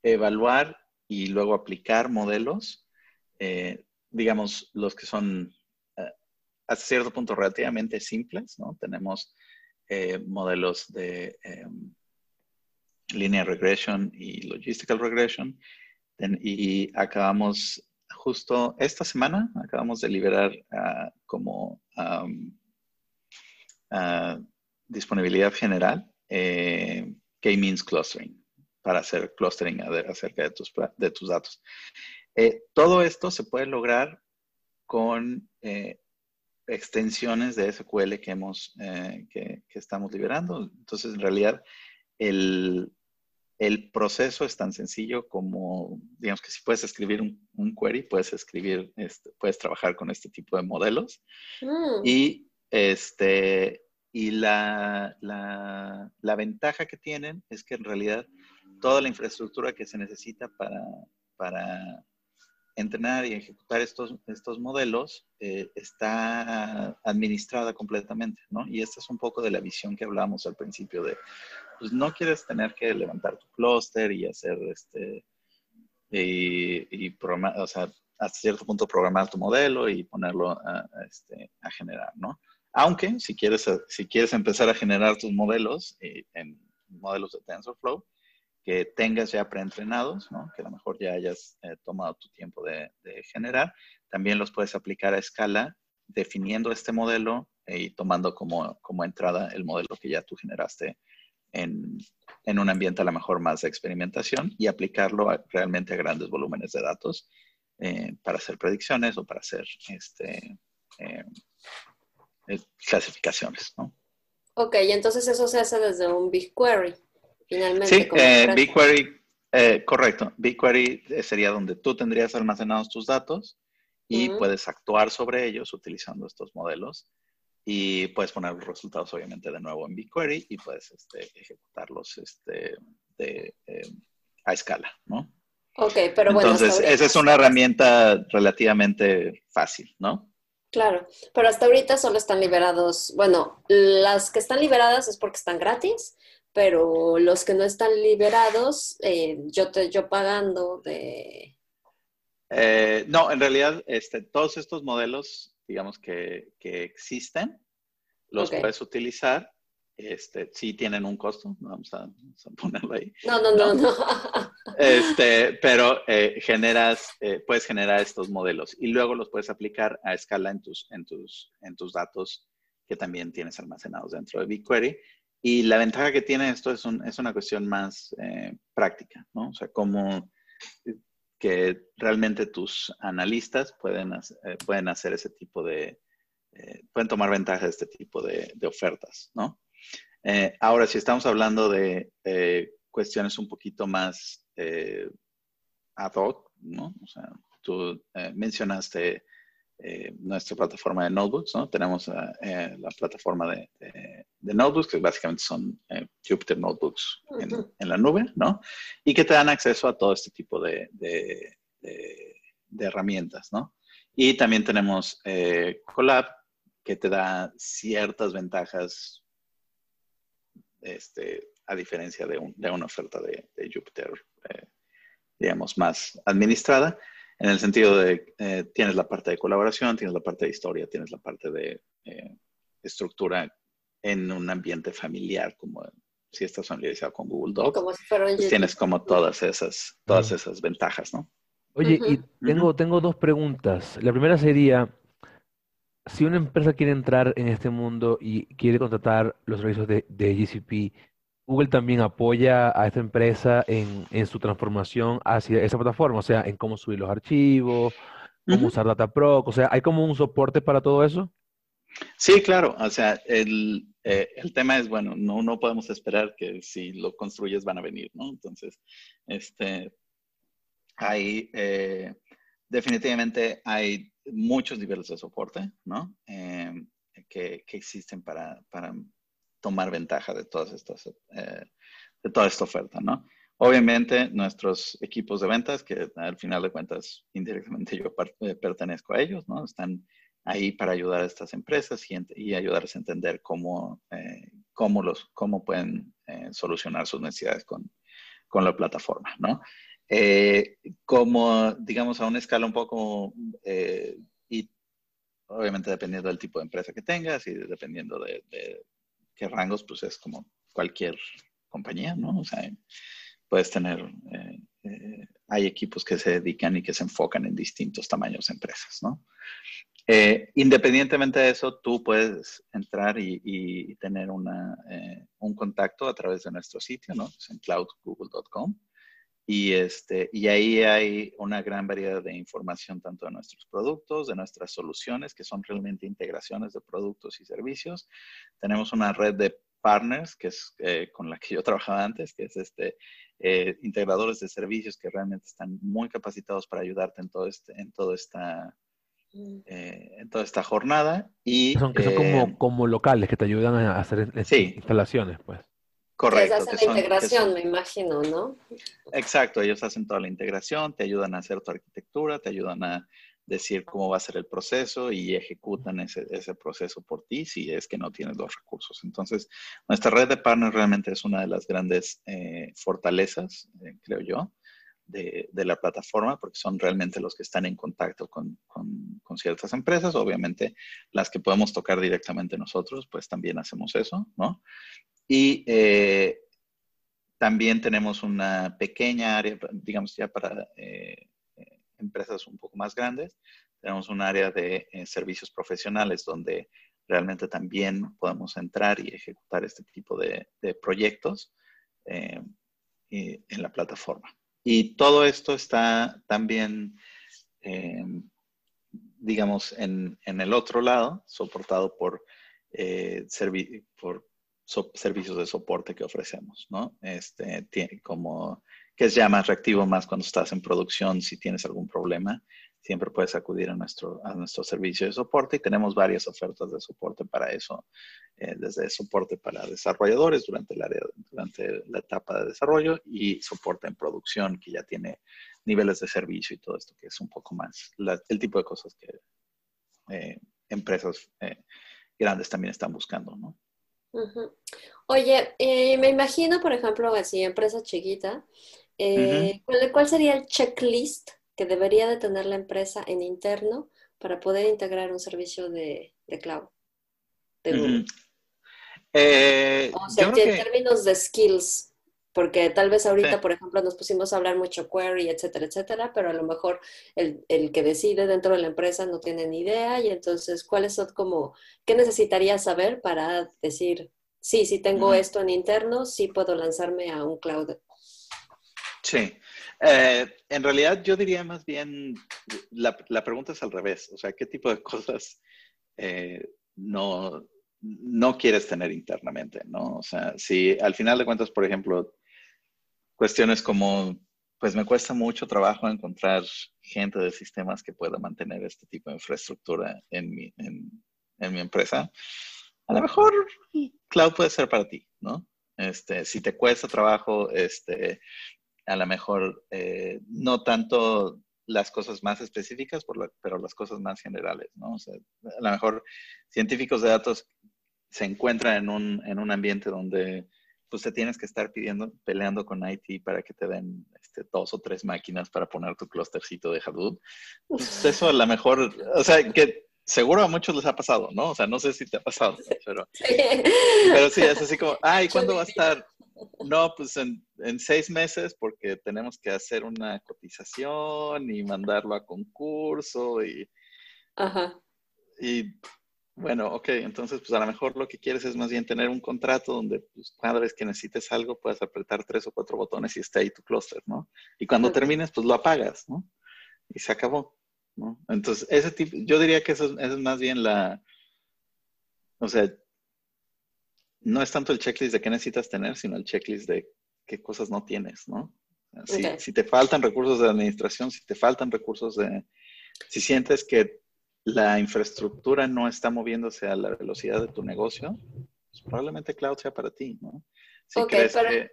evaluar y luego aplicar modelos, eh, digamos, los que son eh, hasta cierto punto relativamente simples, ¿no? Tenemos eh, modelos de em, linear regression y logistical regression. y acabamos justo esta semana, acabamos de liberar ah, como ah, disponibilidad general K-means clustering para hacer clustering acerca de tus, de tus datos. Eh, todo esto se puede lograr con eh, extensiones de SQL que, hemos, eh, que, estamos liberando. Entonces, en realidad, el, proceso es tan sencillo como, digamos que si puedes escribir un, query, puedes escribir, este, puedes trabajar con este tipo de modelos. Mm. Y, este, y la, la, ventaja que tienen es que en realidad toda la infraestructura que se necesita para, para entrenar y ejecutar estos, estos modelos eh, está administrada completamente, ¿no? Y esta es un poco de la visión que hablamos al principio de, pues no quieres tener que levantar tu clúster y hacer este, y, programar, o sea, hasta cierto punto programar tu modelo y ponerlo a, este, a generar, ¿no? Aunque si quieres, si quieres empezar a generar tus modelos eh, en modelos de TensorFlow, que tengas ya preentrenados, que a lo mejor ya hayas eh, tomado tu tiempo de, generar. También los puedes aplicar a escala definiendo este modelo eh, y tomando como, como, entrada el modelo que ya tú generaste en, en, un ambiente a lo mejor más de experimentación y aplicarlo realmente a grandes volúmenes de datos eh, para hacer predicciones o para hacer este, clasificaciones. ¿no? Ok, entonces eso se hace desde un BigQuery. Finalmente. Sí, eh, BigQuery, eh, correcto. BigQuery eh, sería donde tú tendrías almacenados tus datos y puedes actuar sobre ellos utilizando estos modelos y puedes poner los resultados obviamente de nuevo en BigQuery y puedes este, ejecutarlos este, a escala, ¿no? Ok, pero bueno. Entonces, esa es una herramienta relativamente fácil, ¿no? Claro, pero hasta ahorita solo están liberados, bueno, las que están liberadas es porque están gratis, pero los que no están liberados, eh, yo, te, yo pagando de... Eh, no, en realidad este, todos estos modelos, digamos que, existen, los puedes utilizar este, sí tienen un costo, vamos a, ponerlo ahí. No, no, no, no. Este, pero eh, generas, puedes generar estos modelos y luego los puedes aplicar a escala en tus, en tus, en tus datos que también tienes almacenados dentro de BigQuery. Y la ventaja que tiene esto es, es una cuestión más eh, práctica, ¿no? O sea, como que realmente tus analistas pueden, pueden hacer ese tipo de, pueden tomar ventaja de este tipo de, ofertas, ¿no? Eh, ahora, si estamos hablando de cuestiones un poquito más eh, ad hoc, ¿no? O sea, tú eh, nuestra plataforma de notebooks, ¿no? Tenemos la plataforma de, notebooks, que básicamente son Jupyter Notebooks en, la nube, ¿no? Y que te dan acceso a todo este tipo de, herramientas, ¿no? Y también tenemos Colab, que te da ciertas ventajas este, a diferencia de, una oferta de, Jupyter, eh, digamos, más administrada, en el sentido de eh, tienes la parte de colaboración, tienes la parte de historia, tienes la parte de eh, estructura en un ambiente familiar, como si estás familiarizado con Google Docs, pues tienes como todas esas, todas esas ventajas, ¿no? Oye, y tengo, tengo dos preguntas. La primera sería, si una empresa quiere entrar en este mundo y quiere contratar los servicios de, GCP, Google también apoya a esta empresa en, su transformación hacia esa plataforma, o sea, en cómo subir los archivos, cómo usar DataProc, o sea, ¿hay como un soporte para todo eso? Sí, claro, o sea, el, eh, tema es, bueno, no, no podemos esperar que si lo construyes van a venir, ¿no? Entonces, este, hay, eh, definitivamente hay muchos niveles de soporte, ¿no? Em, que, existen para, tomar ventaja de todas estas, eh, de toda esta oferta, ¿no? Obviamente, nuestros equipos de ventas, que al final de cuentas, indirectamente yo eh, pertenezco a ellos, ¿no? Están ahí para ayudar a estas empresas y, ayudarles a entender cómo, eh, cómo, los, cómo pueden solucionar sus necesidades con, con la plataforma, ¿no? Como, digamos, a una escala un poco, y obviamente dependiendo del tipo de empresa que tengas y dependiendo de, qué rangos, pues es como cualquier compañía, ¿no? O sea, puedes tener, eh, hay equipos que se dedican y que se enfocan en distintos tamaños de empresas, ¿no? independientemente de eso, tú puedes entrar y, tener una, un contacto a través de nuestro sitio, ¿no? En cloudgoogle.com. Y, este, y ahí hay una gran variedad de información tanto de nuestros productos, de nuestras soluciones, que son realmente integraciones de productos y servicios. Tenemos una red de partners, que es eh, con la que yo trabajaba antes, que es este, eh, integradores de servicios que realmente están muy capacitados para ayudarte en, todo este, en, todo esta, mm. eh, en toda esta jornada. Y, son, que son como, como locales que te ayudan a hacer instalaciones, pues. Correcto. hacen la integración, me imagino, ¿no? Exacto, ellos hacen toda la integración, te ayudan a hacer tu arquitectura, te ayudan a decir cómo va a ser el proceso y ejecutan ese, proceso por ti si es que no tienes los recursos. Entonces, nuestra red de partners realmente es una de las grandes eh, fortalezas, eh, creo yo, de, la plataforma, porque son realmente los que están en contacto con, con, ciertas empresas. Obviamente, las que podemos tocar directamente nosotros, pues también hacemos eso, ¿no? Y eh, también tenemos una pequeña área, digamos ya para eh, empresas un poco más grandes, tenemos un área de eh, servicios profesionales donde realmente también podemos entrar y ejecutar este tipo de, proyectos en la plataforma. Y todo esto está también, digamos, en, en, el otro lado, soportado por, por servicios de soporte que ofrecemos, ¿no? Este, tiene como que es ya más reactivo más cuando estás en producción, si tienes algún problema, siempre puedes acudir a nuestro, a nuestro servicio de soporte y tenemos varias ofertas de soporte para eso, eh, desde soporte para desarrolladores durante, el área, durante la etapa de desarrollo y soporte en producción que ya tiene niveles de servicio y todo esto, que es un poco más el tipo de cosas que eh, empresas eh, grandes también están buscando, ¿no? Oye, eh, me imagino, por ejemplo, así, empresa chiquita, eh, ¿cuál, sería el checklist que debería de tener la empresa en interno para poder integrar un servicio de, cloud? Eh, o sea, en términos de skills, porque tal vez ahorita, por ejemplo, nos pusimos a hablar mucho query, etcétera, etcétera, pero a lo mejor el, el, que decide dentro de la empresa no tiene ni idea y entonces, ¿cuáles son como, qué necesitaría saber para decir, sí, sí tengo esto en interno, sí puedo lanzarme a un cloud? Sí. Eh, en realidad yo diría más bien, la, la, pregunta es al revés, o sea, ¿qué tipo de cosas eh, no, no quieres tener internamente, ¿no? O sea, si al final de cuentas, por ejemplo, cuestiones como, pues me cuesta mucho trabajo encontrar gente de sistemas que pueda mantener este tipo de infraestructura en mi, empresa. A lo mejor cloud puede ser para ti, ¿no? Este, si te cuesta trabajo, este, a lo mejor eh, no tanto las cosas más específicas, pero las cosas más generales, ¿no? A lo mejor científicos de datos se encuentran en un, en un ambiente donde pues te tienes que estar pidiendo, peleando con IT para que te den este, dos o tres máquinas para poner tu clustercito de Hadoop. Pues eso a lo mejor, o sea, que seguro a muchos les ha pasado, ¿no? O sea, no sé si te ha pasado, pero, pero sí, es así como, ay, ¿cuándo va a estar? No, pues en, en, seis meses porque tenemos que hacer una cotización y mandarlo a concurso y... Ajá. Y bueno, ok, entonces pues a lo mejor lo que quieres es más bien tener un contrato donde pues, cada vez que necesites algo puedas apretar tres o cuatro botones y está ahí tu clúster, ¿no? Y cuando termines pues lo apagas, ¿no? Y se acabó, ¿no? Entonces ese tipo, yo diría que eso, es más bien la, o sea, no es tanto el checklist de qué necesitas tener, sino el checklist de qué cosas no tienes, ¿no? Si, si te faltan recursos de administración, si te faltan recursos de, si sientes que la infraestructura no está moviéndose a la velocidad de tu negocio, pues probablemente cloud sea para ti, ¿no? Si crees que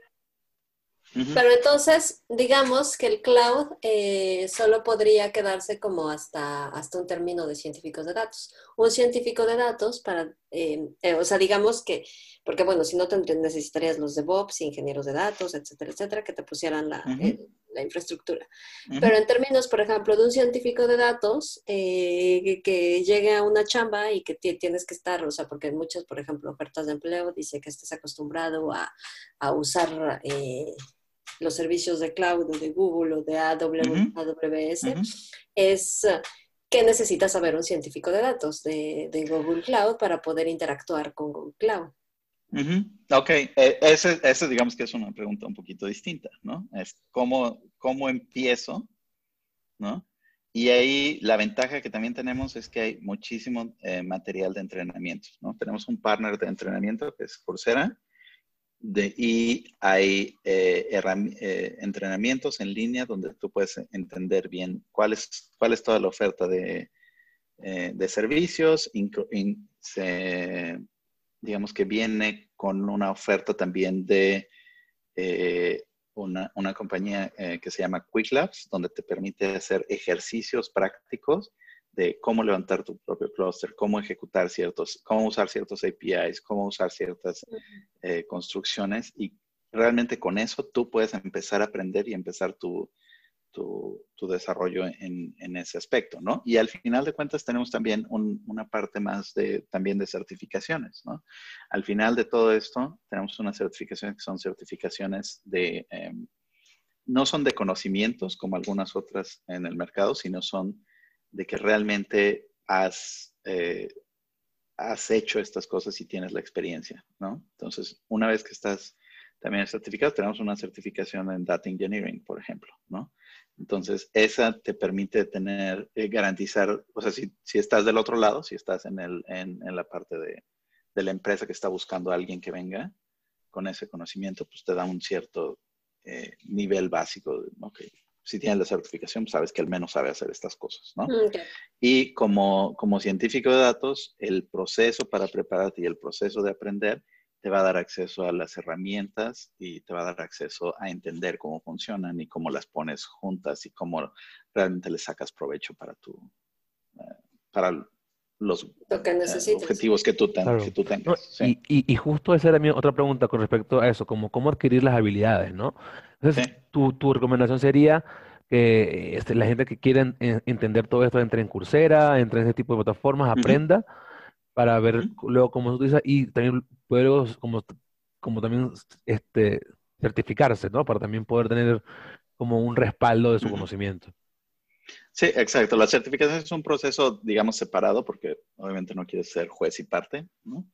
pero entonces, digamos que el cloud eh, solo podría quedarse como hasta, hasta un término de científicos de datos. Un científico de datos para, eh, eh, o sea, digamos que, porque bueno, si no necesitarías los DevOps, ingenieros de datos, etcétera, etcétera, que te pusieran la, la infraestructura. Pero en términos, por ejemplo, de un científico de datos que, que, llegue a una chamba y que tienes que estar, o sea, porque en muchas, por ejemplo, ofertas de empleo dice que estés acostumbrado a, a usar los servicios de cloud o de Google o de AWS, es que necesita saber un científico de datos de, Google Cloud para poder interactuar con Google Cloud. Ok, e, ese, digamos que es una pregunta un poquito distinta, ¿no? Es cómo, cómo empiezo, ¿no? Y ahí la ventaja que también tenemos es que hay muchísimo eh, material de entrenamiento, ¿no? Tenemos un partner de entrenamiento que es Coursera, y hay eh, eh, entrenamientos en línea donde tú puedes entender bien cuál es, cuál es toda la oferta de, eh, de servicios. Digamos que viene con una oferta también de una, una, compañía que se llama Quick Labs, donde te permite hacer ejercicios prácticos de cómo levantar tu propio cluster, cómo ejecutar ciertos, cómo usar ciertos APIs, cómo usar ciertas eh, construcciones. Y realmente con eso tú puedes empezar a aprender y empezar tu, tu, desarrollo en, en, ese aspecto, ¿no? Y al final de cuentas tenemos también una parte más de, también de certificaciones, ¿no? Al final de todo esto tenemos unas certificaciones que son certificaciones de, em, no son de conocimientos como algunas otras en el mercado, sino son de que realmente has, eh, has hecho estas cosas y tienes la experiencia, ¿no? Entonces, una vez que estás también certificado, tenemos una certificación en Data Engineering, por ejemplo, ¿no? Entonces, esa te permite tener, eh, garantizar, o sea, si, si, estás del otro lado, si estás en, el, en, en la parte de, de, la empresa que está buscando a alguien que venga con ese conocimiento, pues te da un cierto eh, nivel básico, de, ok, si tienes la certificación, pues, sabes que al menos sabe hacer estas cosas, ¿no? Mm, y como, como científico de datos, el proceso para prepararte y el proceso de aprender te va a dar acceso a las herramientas y te va a dar acceso a entender cómo funcionan y cómo las pones juntas y cómo realmente le sacas provecho para tu, eh, para los eh, objetivos que tú, que tú tengas. y, y, justo esa era mi otra pregunta con respecto a eso, como cómo adquirir las habilidades, ¿no? Entonces, tu, tu, recomendación sería que este, la gente que quiera entender todo esto entre en Coursera, entre en ese tipo de plataformas, aprenda para ver luego cómo se utiliza y también puede luego como, como también este, certificarse, ¿no? Para también poder tener como un respaldo de su conocimiento. Sí, exacto. La certificación es un proceso, digamos, separado, porque obviamente no quieres ser juez y parte, ¿no?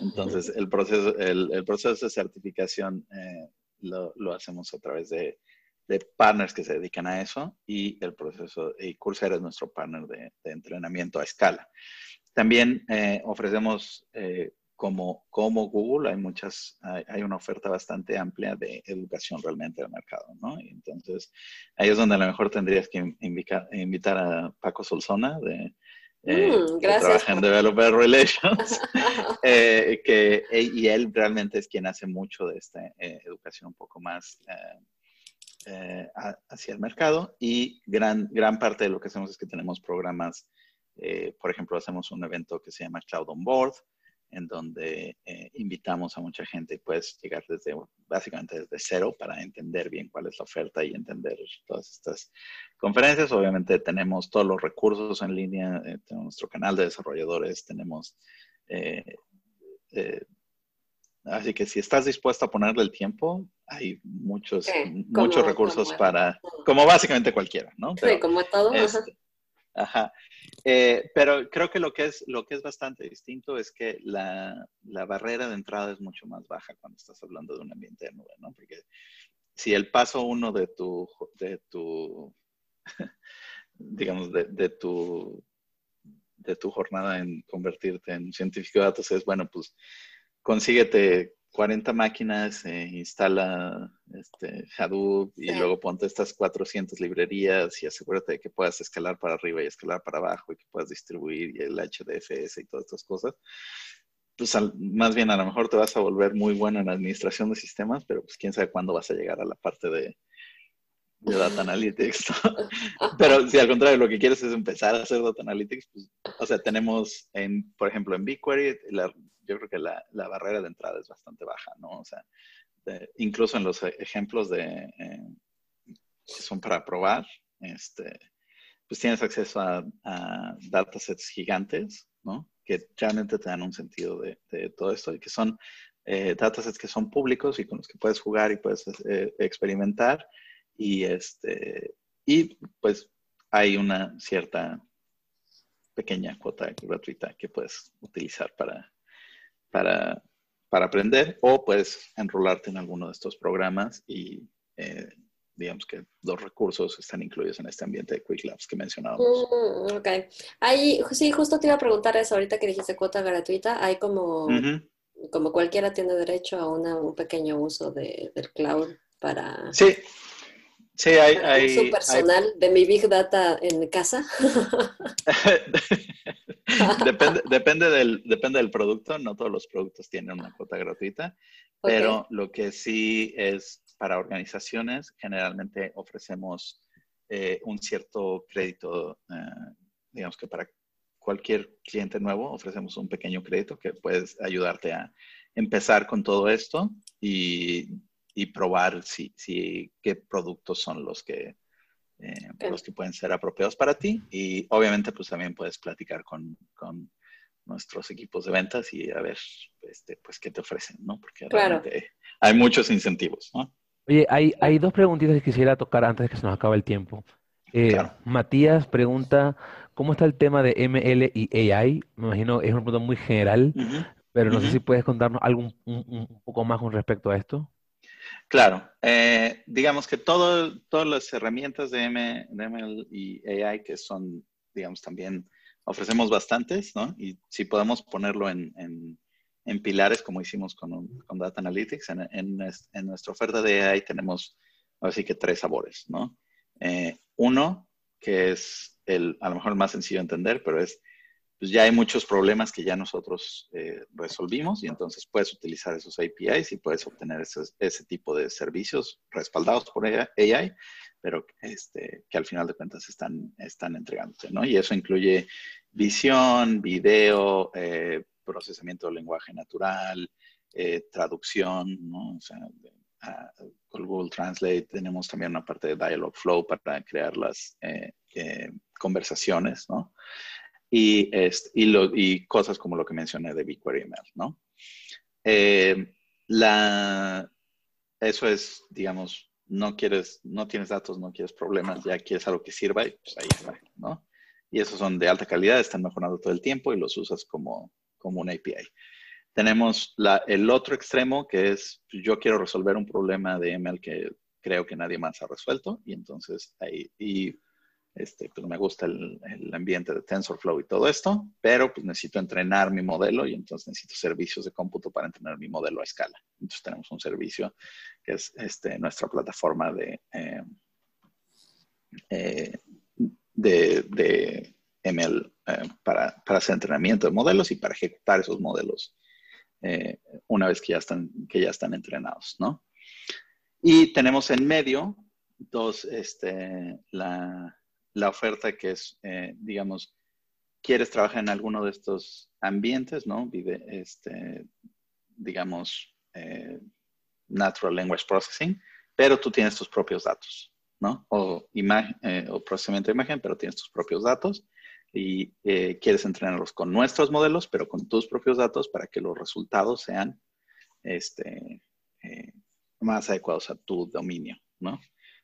Entonces, el proceso, el, proceso de certificación eh, lo, lo, hacemos a través de, de, partners que se dedican a eso y el proceso, y Coursera es nuestro partner de, de entrenamiento a escala. También eh, ofrecemos eh, como, como Google, hay muchas, hay, una oferta bastante amplia de educación realmente al mercado, ¿no? Y entonces, ahí es donde a lo mejor tendrías que invitar, invitar a Paco Solzona de, eh, mm, que trabaja en Developer Relations, eh, que, y él realmente es quien hace mucho de esta eh, educación un poco más hacia el mercado y gran, gran parte de lo que hacemos es que tenemos programas, por ejemplo, hacemos un evento que se llama Cloud on Board, en donde eh, invitamos a mucha gente y puedes llegar desde, básicamente desde cero para entender bien cuál es la oferta y entender todas estas conferencias. Obviamente tenemos todos los recursos en línea, eh, tenemos nuestro canal de desarrolladores, tenemos... Eh, así que si estás dispuesto a ponerle el tiempo, hay muchos, muchos recursos para, como básicamente cualquiera, ¿no? sí, como todo. Ajá. Eh, pero creo que lo que, es, lo que es bastante distinto es que la, la, barrera de entrada es mucho más baja cuando estás hablando de un ambiente de nube, ¿no? Porque si el paso uno de tu, de tu digamos, de, de, tu, de tu jornada en convertirte en científico de datos es, bueno, pues consíguete 40 máquinas, eh, instala este, Hadoop y luego ponte estas 400 librerías y asegúrate de que puedas escalar para arriba y escalar para abajo y que puedas distribuir y el HDFS y todas estas cosas. Pues más bien a lo mejor te vas a volver muy bueno en administración de sistemas, pero pues quién sabe cuándo vas a llegar a la parte de, de Data Analytics. pero si al contrario lo que quieres es empezar a hacer Data Analytics, pues, o sea, tenemos, en, por ejemplo, en BigQuery, la, yo creo que la, la, barrera de entrada es bastante baja, ¿no? O sea, incluso en los ejemplos de, eh, que son para probar, este, pues tienes acceso a, datasets gigantes, ¿no? Que realmente te dan un sentido de, de todo esto y que son eh, datasets que son públicos y con los que puedes jugar y puedes eh, experimentar y este y pues hay una cierta pequeña cuota gratuita que puedes utilizar para para, para aprender o puedes enrolarte en alguno de estos programas y eh, digamos que los recursos están incluidos en este ambiente de Quick Labs que mencionábamos. Mm, ok. Ahí, sí, justo te iba a preguntar eso ahorita que dijiste cuota gratuita. Hay como, como cualquiera tiene derecho a un pequeño uso de, del cloud para... Sí, Sí, hay, hay uso personal de mi Big Data en casa. depende, depende, del, depende del producto, no todos los productos tienen una cuota gratuita, pero lo que sí es para organizaciones, generalmente ofrecemos eh, un cierto crédito, eh, digamos que para cualquier cliente nuevo ofrecemos un pequeño crédito que puede ayudarte a empezar con todo esto y, y probar si, si, qué productos son los que, eh, los que pueden ser apropiados para ti. Y obviamente, pues también puedes platicar con, con nuestros equipos de ventas y a ver, este, pues, qué te ofrecen, ¿no? Porque realmente hay muchos incentivos, ¿no? Oye, hay, hay dos preguntitas que quisiera tocar antes de que se nos acabe el tiempo. Eh, Matías pregunta, ¿cómo está el tema de ML y AI? Me imagino es una pregunta muy general, pero no sé si puedes contarnos algo un, un, poco más con respecto a esto. Claro, eh, digamos que todas las herramientas de, ML y AI que son, digamos, también ofrecemos bastantes, ¿no? Y si podemos ponerlo en, en, pilares como hicimos con, con Data Analytics, en, en, nuestra oferta de AI tenemos, así que tres sabores, ¿no? Eh, uno, que es el, a lo mejor el más sencillo de entender, pero es pues ya hay muchos problemas que ya nosotros eh, resolvimos y entonces puedes utilizar esos APIs y puedes obtener ese, tipo de servicios respaldados por AI, pero este, que al final de cuentas están, están entregándote, ¿no? Y eso incluye visión, video, eh, procesamiento del lenguaje natural, eh, traducción, ¿no? Con Google Translate tenemos también una parte de Dialogflow para crear las conversaciones, ¿no? Y, este, y, lo, y cosas como lo que mencioné de BigQuery ML, ¿no? Eh, la, eso es, digamos, no quieres, no tienes datos, no quieres problemas, ya quieres algo que sirva y pues ahí está, ¿no? Y esos son de alta calidad, están mejorando todo el tiempo y los usas como, como un API. Tenemos la, el otro extremo que es, yo quiero resolver un problema de ML que creo que nadie más ha resuelto y entonces ahí, y este, pues me gusta el, ambiente de TensorFlow y todo esto, pero pues necesito entrenar mi modelo y entonces necesito servicios de cómputo para entrenar mi modelo a escala. Entonces tenemos un servicio que es este, nuestra plataforma de, eh, eh, de, ML eh, para, para, hacer entrenamiento de modelos y para ejecutar esos modelos una vez que ya están, que ya están entrenados, ¿no? Y tenemos en medio dos, este, la, la oferta que es, eh, digamos, quieres trabajar en alguno de estos ambientes, ¿no? Este, digamos, eh, Natural Language Processing, pero tú tienes tus propios datos, ¿no? O, imagen, eh, o procesamiento de imagen, pero tienes tus propios datos y quieres entrenarlos con nuestros modelos, pero con tus propios datos para que los resultados sean este, más adecuados a tu dominio, ¿no?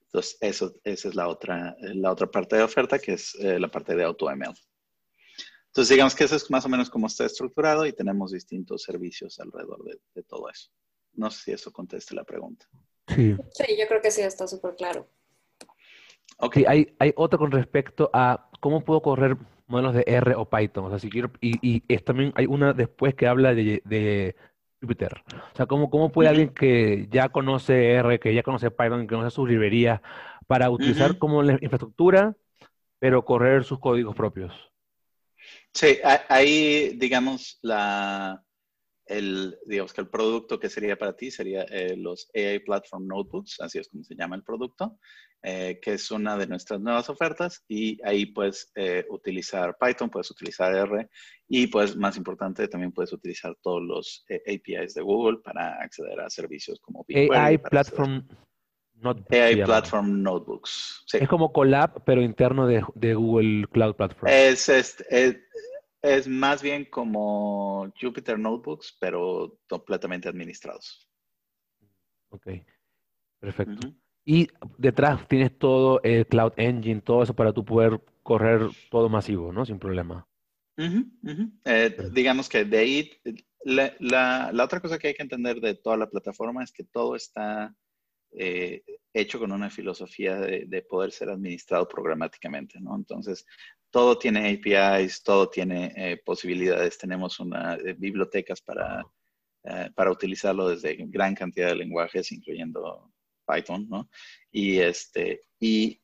Entonces, eso, esa es la otra, la otra parte de oferta, que es eh, la parte de AutoML. Entonces, digamos que eso es más o menos como está estructurado y tenemos distintos servicios alrededor de, todo eso. No sé si eso conteste la pregunta. Sí. Sí, yo creo que sí, está súper claro. Ok, hay, hay otro con respecto a cómo puedo correr modelos de R o Python. O sea, si quiero, y, y es también hay una después que habla de, de Jupyter. O sea, ¿cómo, cómo puede alguien que ya conoce R, que ya conoce Python, que conoce sus librerías, para utilizar como la infraestructura, pero correr sus códigos propios? Sí, ahí, digamos, la, el, digamos que el producto que sería para ti sería eh, los AI Platform Notebooks, así es como se llama el producto, eh, que es una de nuestras nuevas ofertas y ahí puedes eh, utilizar Python, puedes utilizar R y pues más importante también puedes utilizar todos los APIs de Google para acceder a servicios como BigQuery. AI Platform Notebooks. AI Platform Notebooks. Es como Colab, pero interno de, de Google Cloud Platform. Es, es, es es más bien como Jupyter Notebooks, pero completamente administrados. Ok, perfecto. Y detrás tienes todo el Cloud Engine, todo eso para tú poder correr todo masivo, ¿no? Sin problema. Eh, digamos que de ahí, la, otra cosa que hay que entender de toda la plataforma es que todo está eh, hecho con una filosofía de, de, poder ser administrado programáticamente, ¿no? Entonces, todo tiene APIs, todo tiene eh, posibilidades. Tenemos una eh, bibliotecas para, eh, para utilizarlo desde gran cantidad de lenguajes, incluyendo Python, ¿no? Y, este, y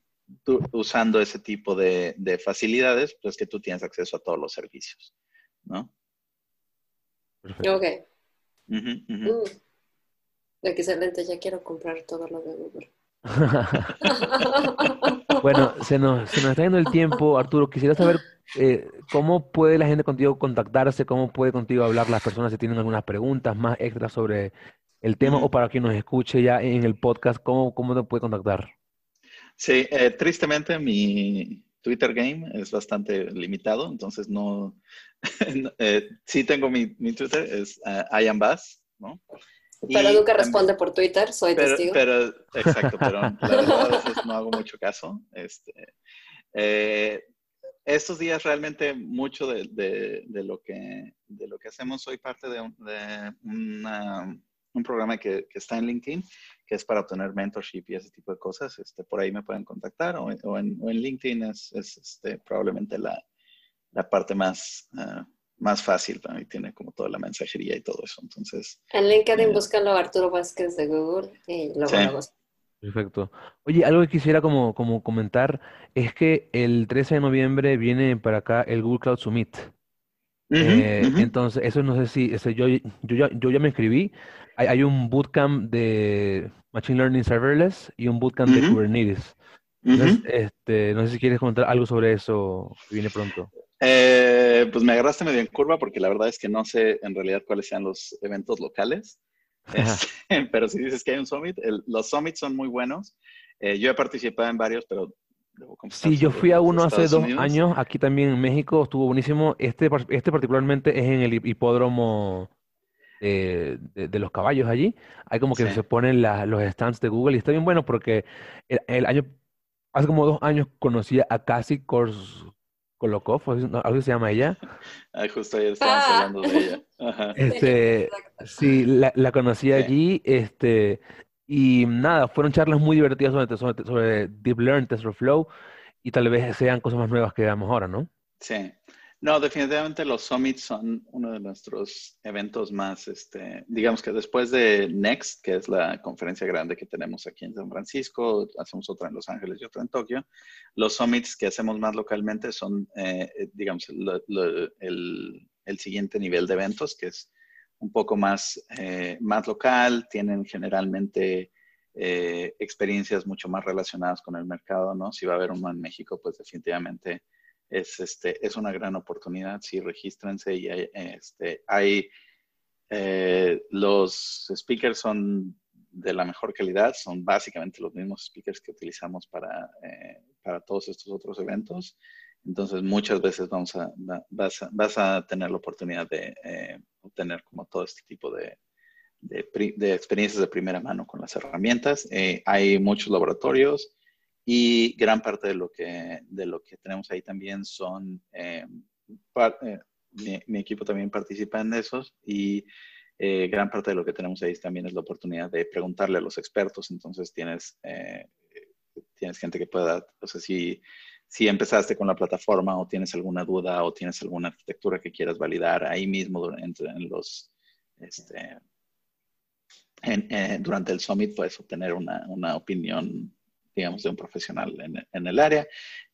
usando ese tipo de, facilidades, pues que tú tienes acceso a todos los servicios, ¿no? Ok. Uh Excelente, ya quiero comprar todo lo de Google. bueno, se nos, se nos está yendo el tiempo, Arturo. Quisiera saber eh, cómo puede la gente contigo contactarse, cómo puede contigo hablar las personas si tienen algunas preguntas más extras sobre el tema o para quien nos escuche ya en el podcast, ¿cómo, cómo te puede contactar? Sí, eh, tristemente mi Twitter game es bastante limitado, entonces no, eh, sí tengo mi, mi Twitter, es uh, I am Bass, ¿no? Pero nunca responde por Twitter, soy testigo. Pero, exacto, pero la verdad a veces no hago mucho caso. Este, eh, estos días realmente mucho de, de, lo que, de lo que hacemos, soy parte de, un, una, un programa que, que, está en LinkedIn, que es para obtener mentorship y ese tipo de cosas. Este, por ahí me pueden contactar o, o, en, o en, LinkedIn es, es este, probablemente la, la parte más, uh, más fácil, también tiene como toda la mensajería y todo eso. Entonces. En LinkedIn eh, búscalo Arturo Vázquez de Google y luego Perfecto. Oye, algo que quisiera como, como comentar es que el 13 de noviembre viene para acá el Google Cloud Summit. Eh, entonces, eso no sé si, ese, yo, yo, ya, yo ya me inscribí. Hay, hay, un bootcamp de Machine Learning Serverless y un bootcamp de Kubernetes. Entonces, este, no sé si quieres comentar algo sobre eso que viene pronto. Eh, pues me agarraste medio en curva porque la verdad es que no sé en realidad cuáles sean los eventos locales. Este, pero si dices que hay un summit, los summits son muy buenos. Eh, yo he participado en varios, pero Sí, yo fui a uno hace dos años, aquí también en México, estuvo buenísimo. Este, este particularmente es en el hipódromo de, los caballos allí. Hay como que se ponen los stands de Google y está bien bueno porque el, año, hace como dos años conocí a Cassie Kors, Kolokov, algo se llama ella. Ah, justo ayer estábamos ah. hablando de ella. Este, sí, la, la conocí allí, este, y nada, fueron charlas muy divertidas sobre, sobre, sobre Deep Learn, TensorFlow, y tal vez sean cosas más nuevas que veamos ahora, ¿no? Sí. No, definitivamente los summits son uno de nuestros eventos más, este, digamos que después de Next, que es la conferencia grande que tenemos aquí en San Francisco, hacemos otra en Los Ángeles y otra en Tokio, los summits que hacemos más localmente son, eh, eh, digamos, el, el, siguiente nivel de eventos, que es un poco más, eh, más local, tienen generalmente experiencias mucho más relacionadas con el mercado, ¿no? Si va a haber uno en México, pues definitivamente es, este, es una gran oportunidad. Sí, regístrense y hay, este, hay eh, los speakers son de la mejor calidad, son básicamente los mismos speakers que utilizamos para, eh, para todos estos otros eventos. Entonces, muchas veces vamos a, vas, a, vas a tener la oportunidad de eh, obtener como todo este tipo de, de, de, experiencias de primera mano con las herramientas. hay muchos laboratorios, y gran parte de lo que, de lo que tenemos ahí también son, eh, eh, mi, equipo también participa en esos y eh, gran parte de lo que tenemos ahí también es la oportunidad de preguntarle a los expertos. Entonces tienes, tienes gente que pueda, o sea, si, si empezaste con la plataforma o tienes alguna duda o tienes alguna arquitectura que quieras validar ahí mismo durante, los, este, durante el summit puedes obtener una, una opinión digamos, de un profesional en, el área.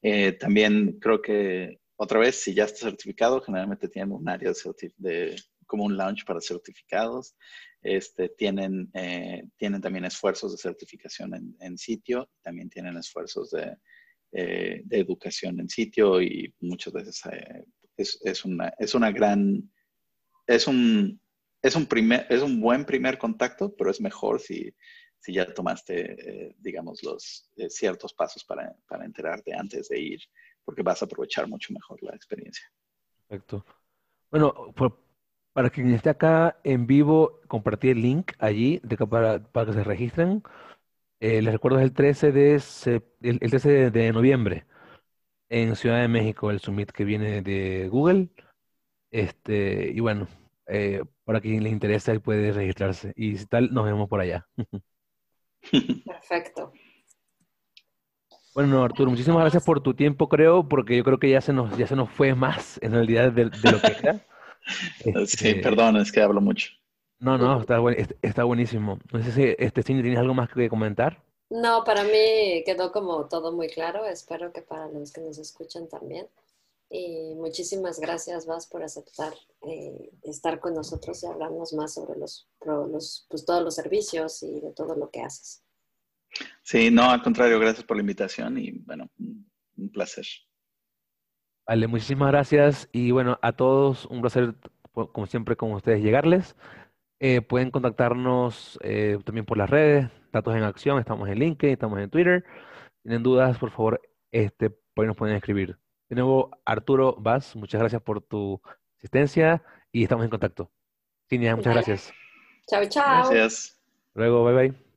Eh, también creo que, otra vez, si ya está certificado, generalmente tienen un área de, como un launch para certificados. Este, tienen, eh, tienen también esfuerzos de certificación en, sitio, también tienen esfuerzos de, eh, de, educación en sitio y muchas veces es, es, una, es una gran, es un, es un, primer, es un buen primer contacto, pero es mejor si, si ya tomaste, eh, digamos, los eh, ciertos pasos para, para, enterarte antes de ir, porque vas a aprovechar mucho mejor la experiencia. Perfecto. Bueno, para quien esté acá en vivo, compartí el link allí de, para, para que se registren. Eh, les recuerdo es el 13 de, el, 13 de noviembre en Ciudad de México, el summit que viene de Google. Este, y bueno, para quien le interesa, puede registrarse. Y si tal, nos vemos por allá. Perfecto. Bueno, Arturo, muchísimas gracias por tu tiempo, creo, porque yo creo que ya se nos, ya se nos fue más en realidad de, lo que era. sí, este, perdón, es que hablo mucho. No, no, está, está buenísimo. No sé si, este, ¿tienes algo más que comentar? No, para mí quedó como todo muy claro. Espero que para los que nos escuchan también. Y muchísimas gracias, Vas, por aceptar eh, estar con nosotros y hablarnos más sobre los, los, pues, todos los servicios y de todo lo que haces. Sí, no, al contrario, gracias por la invitación y bueno, un placer. Vale, muchísimas gracias y bueno, a todos un placer, como siempre, con ustedes llegarles. Eh, pueden contactarnos eh, también por las redes, Datos en Acción, estamos en LinkedIn, estamos en Twitter. Tienen dudas, por favor, este, por ahí nos pueden escribir. De nuevo, Arturo Vaz, muchas gracias por tu asistencia y estamos en contacto. Cinia, muchas gracias. Chao, chao. Gracias. Luego, bye bye.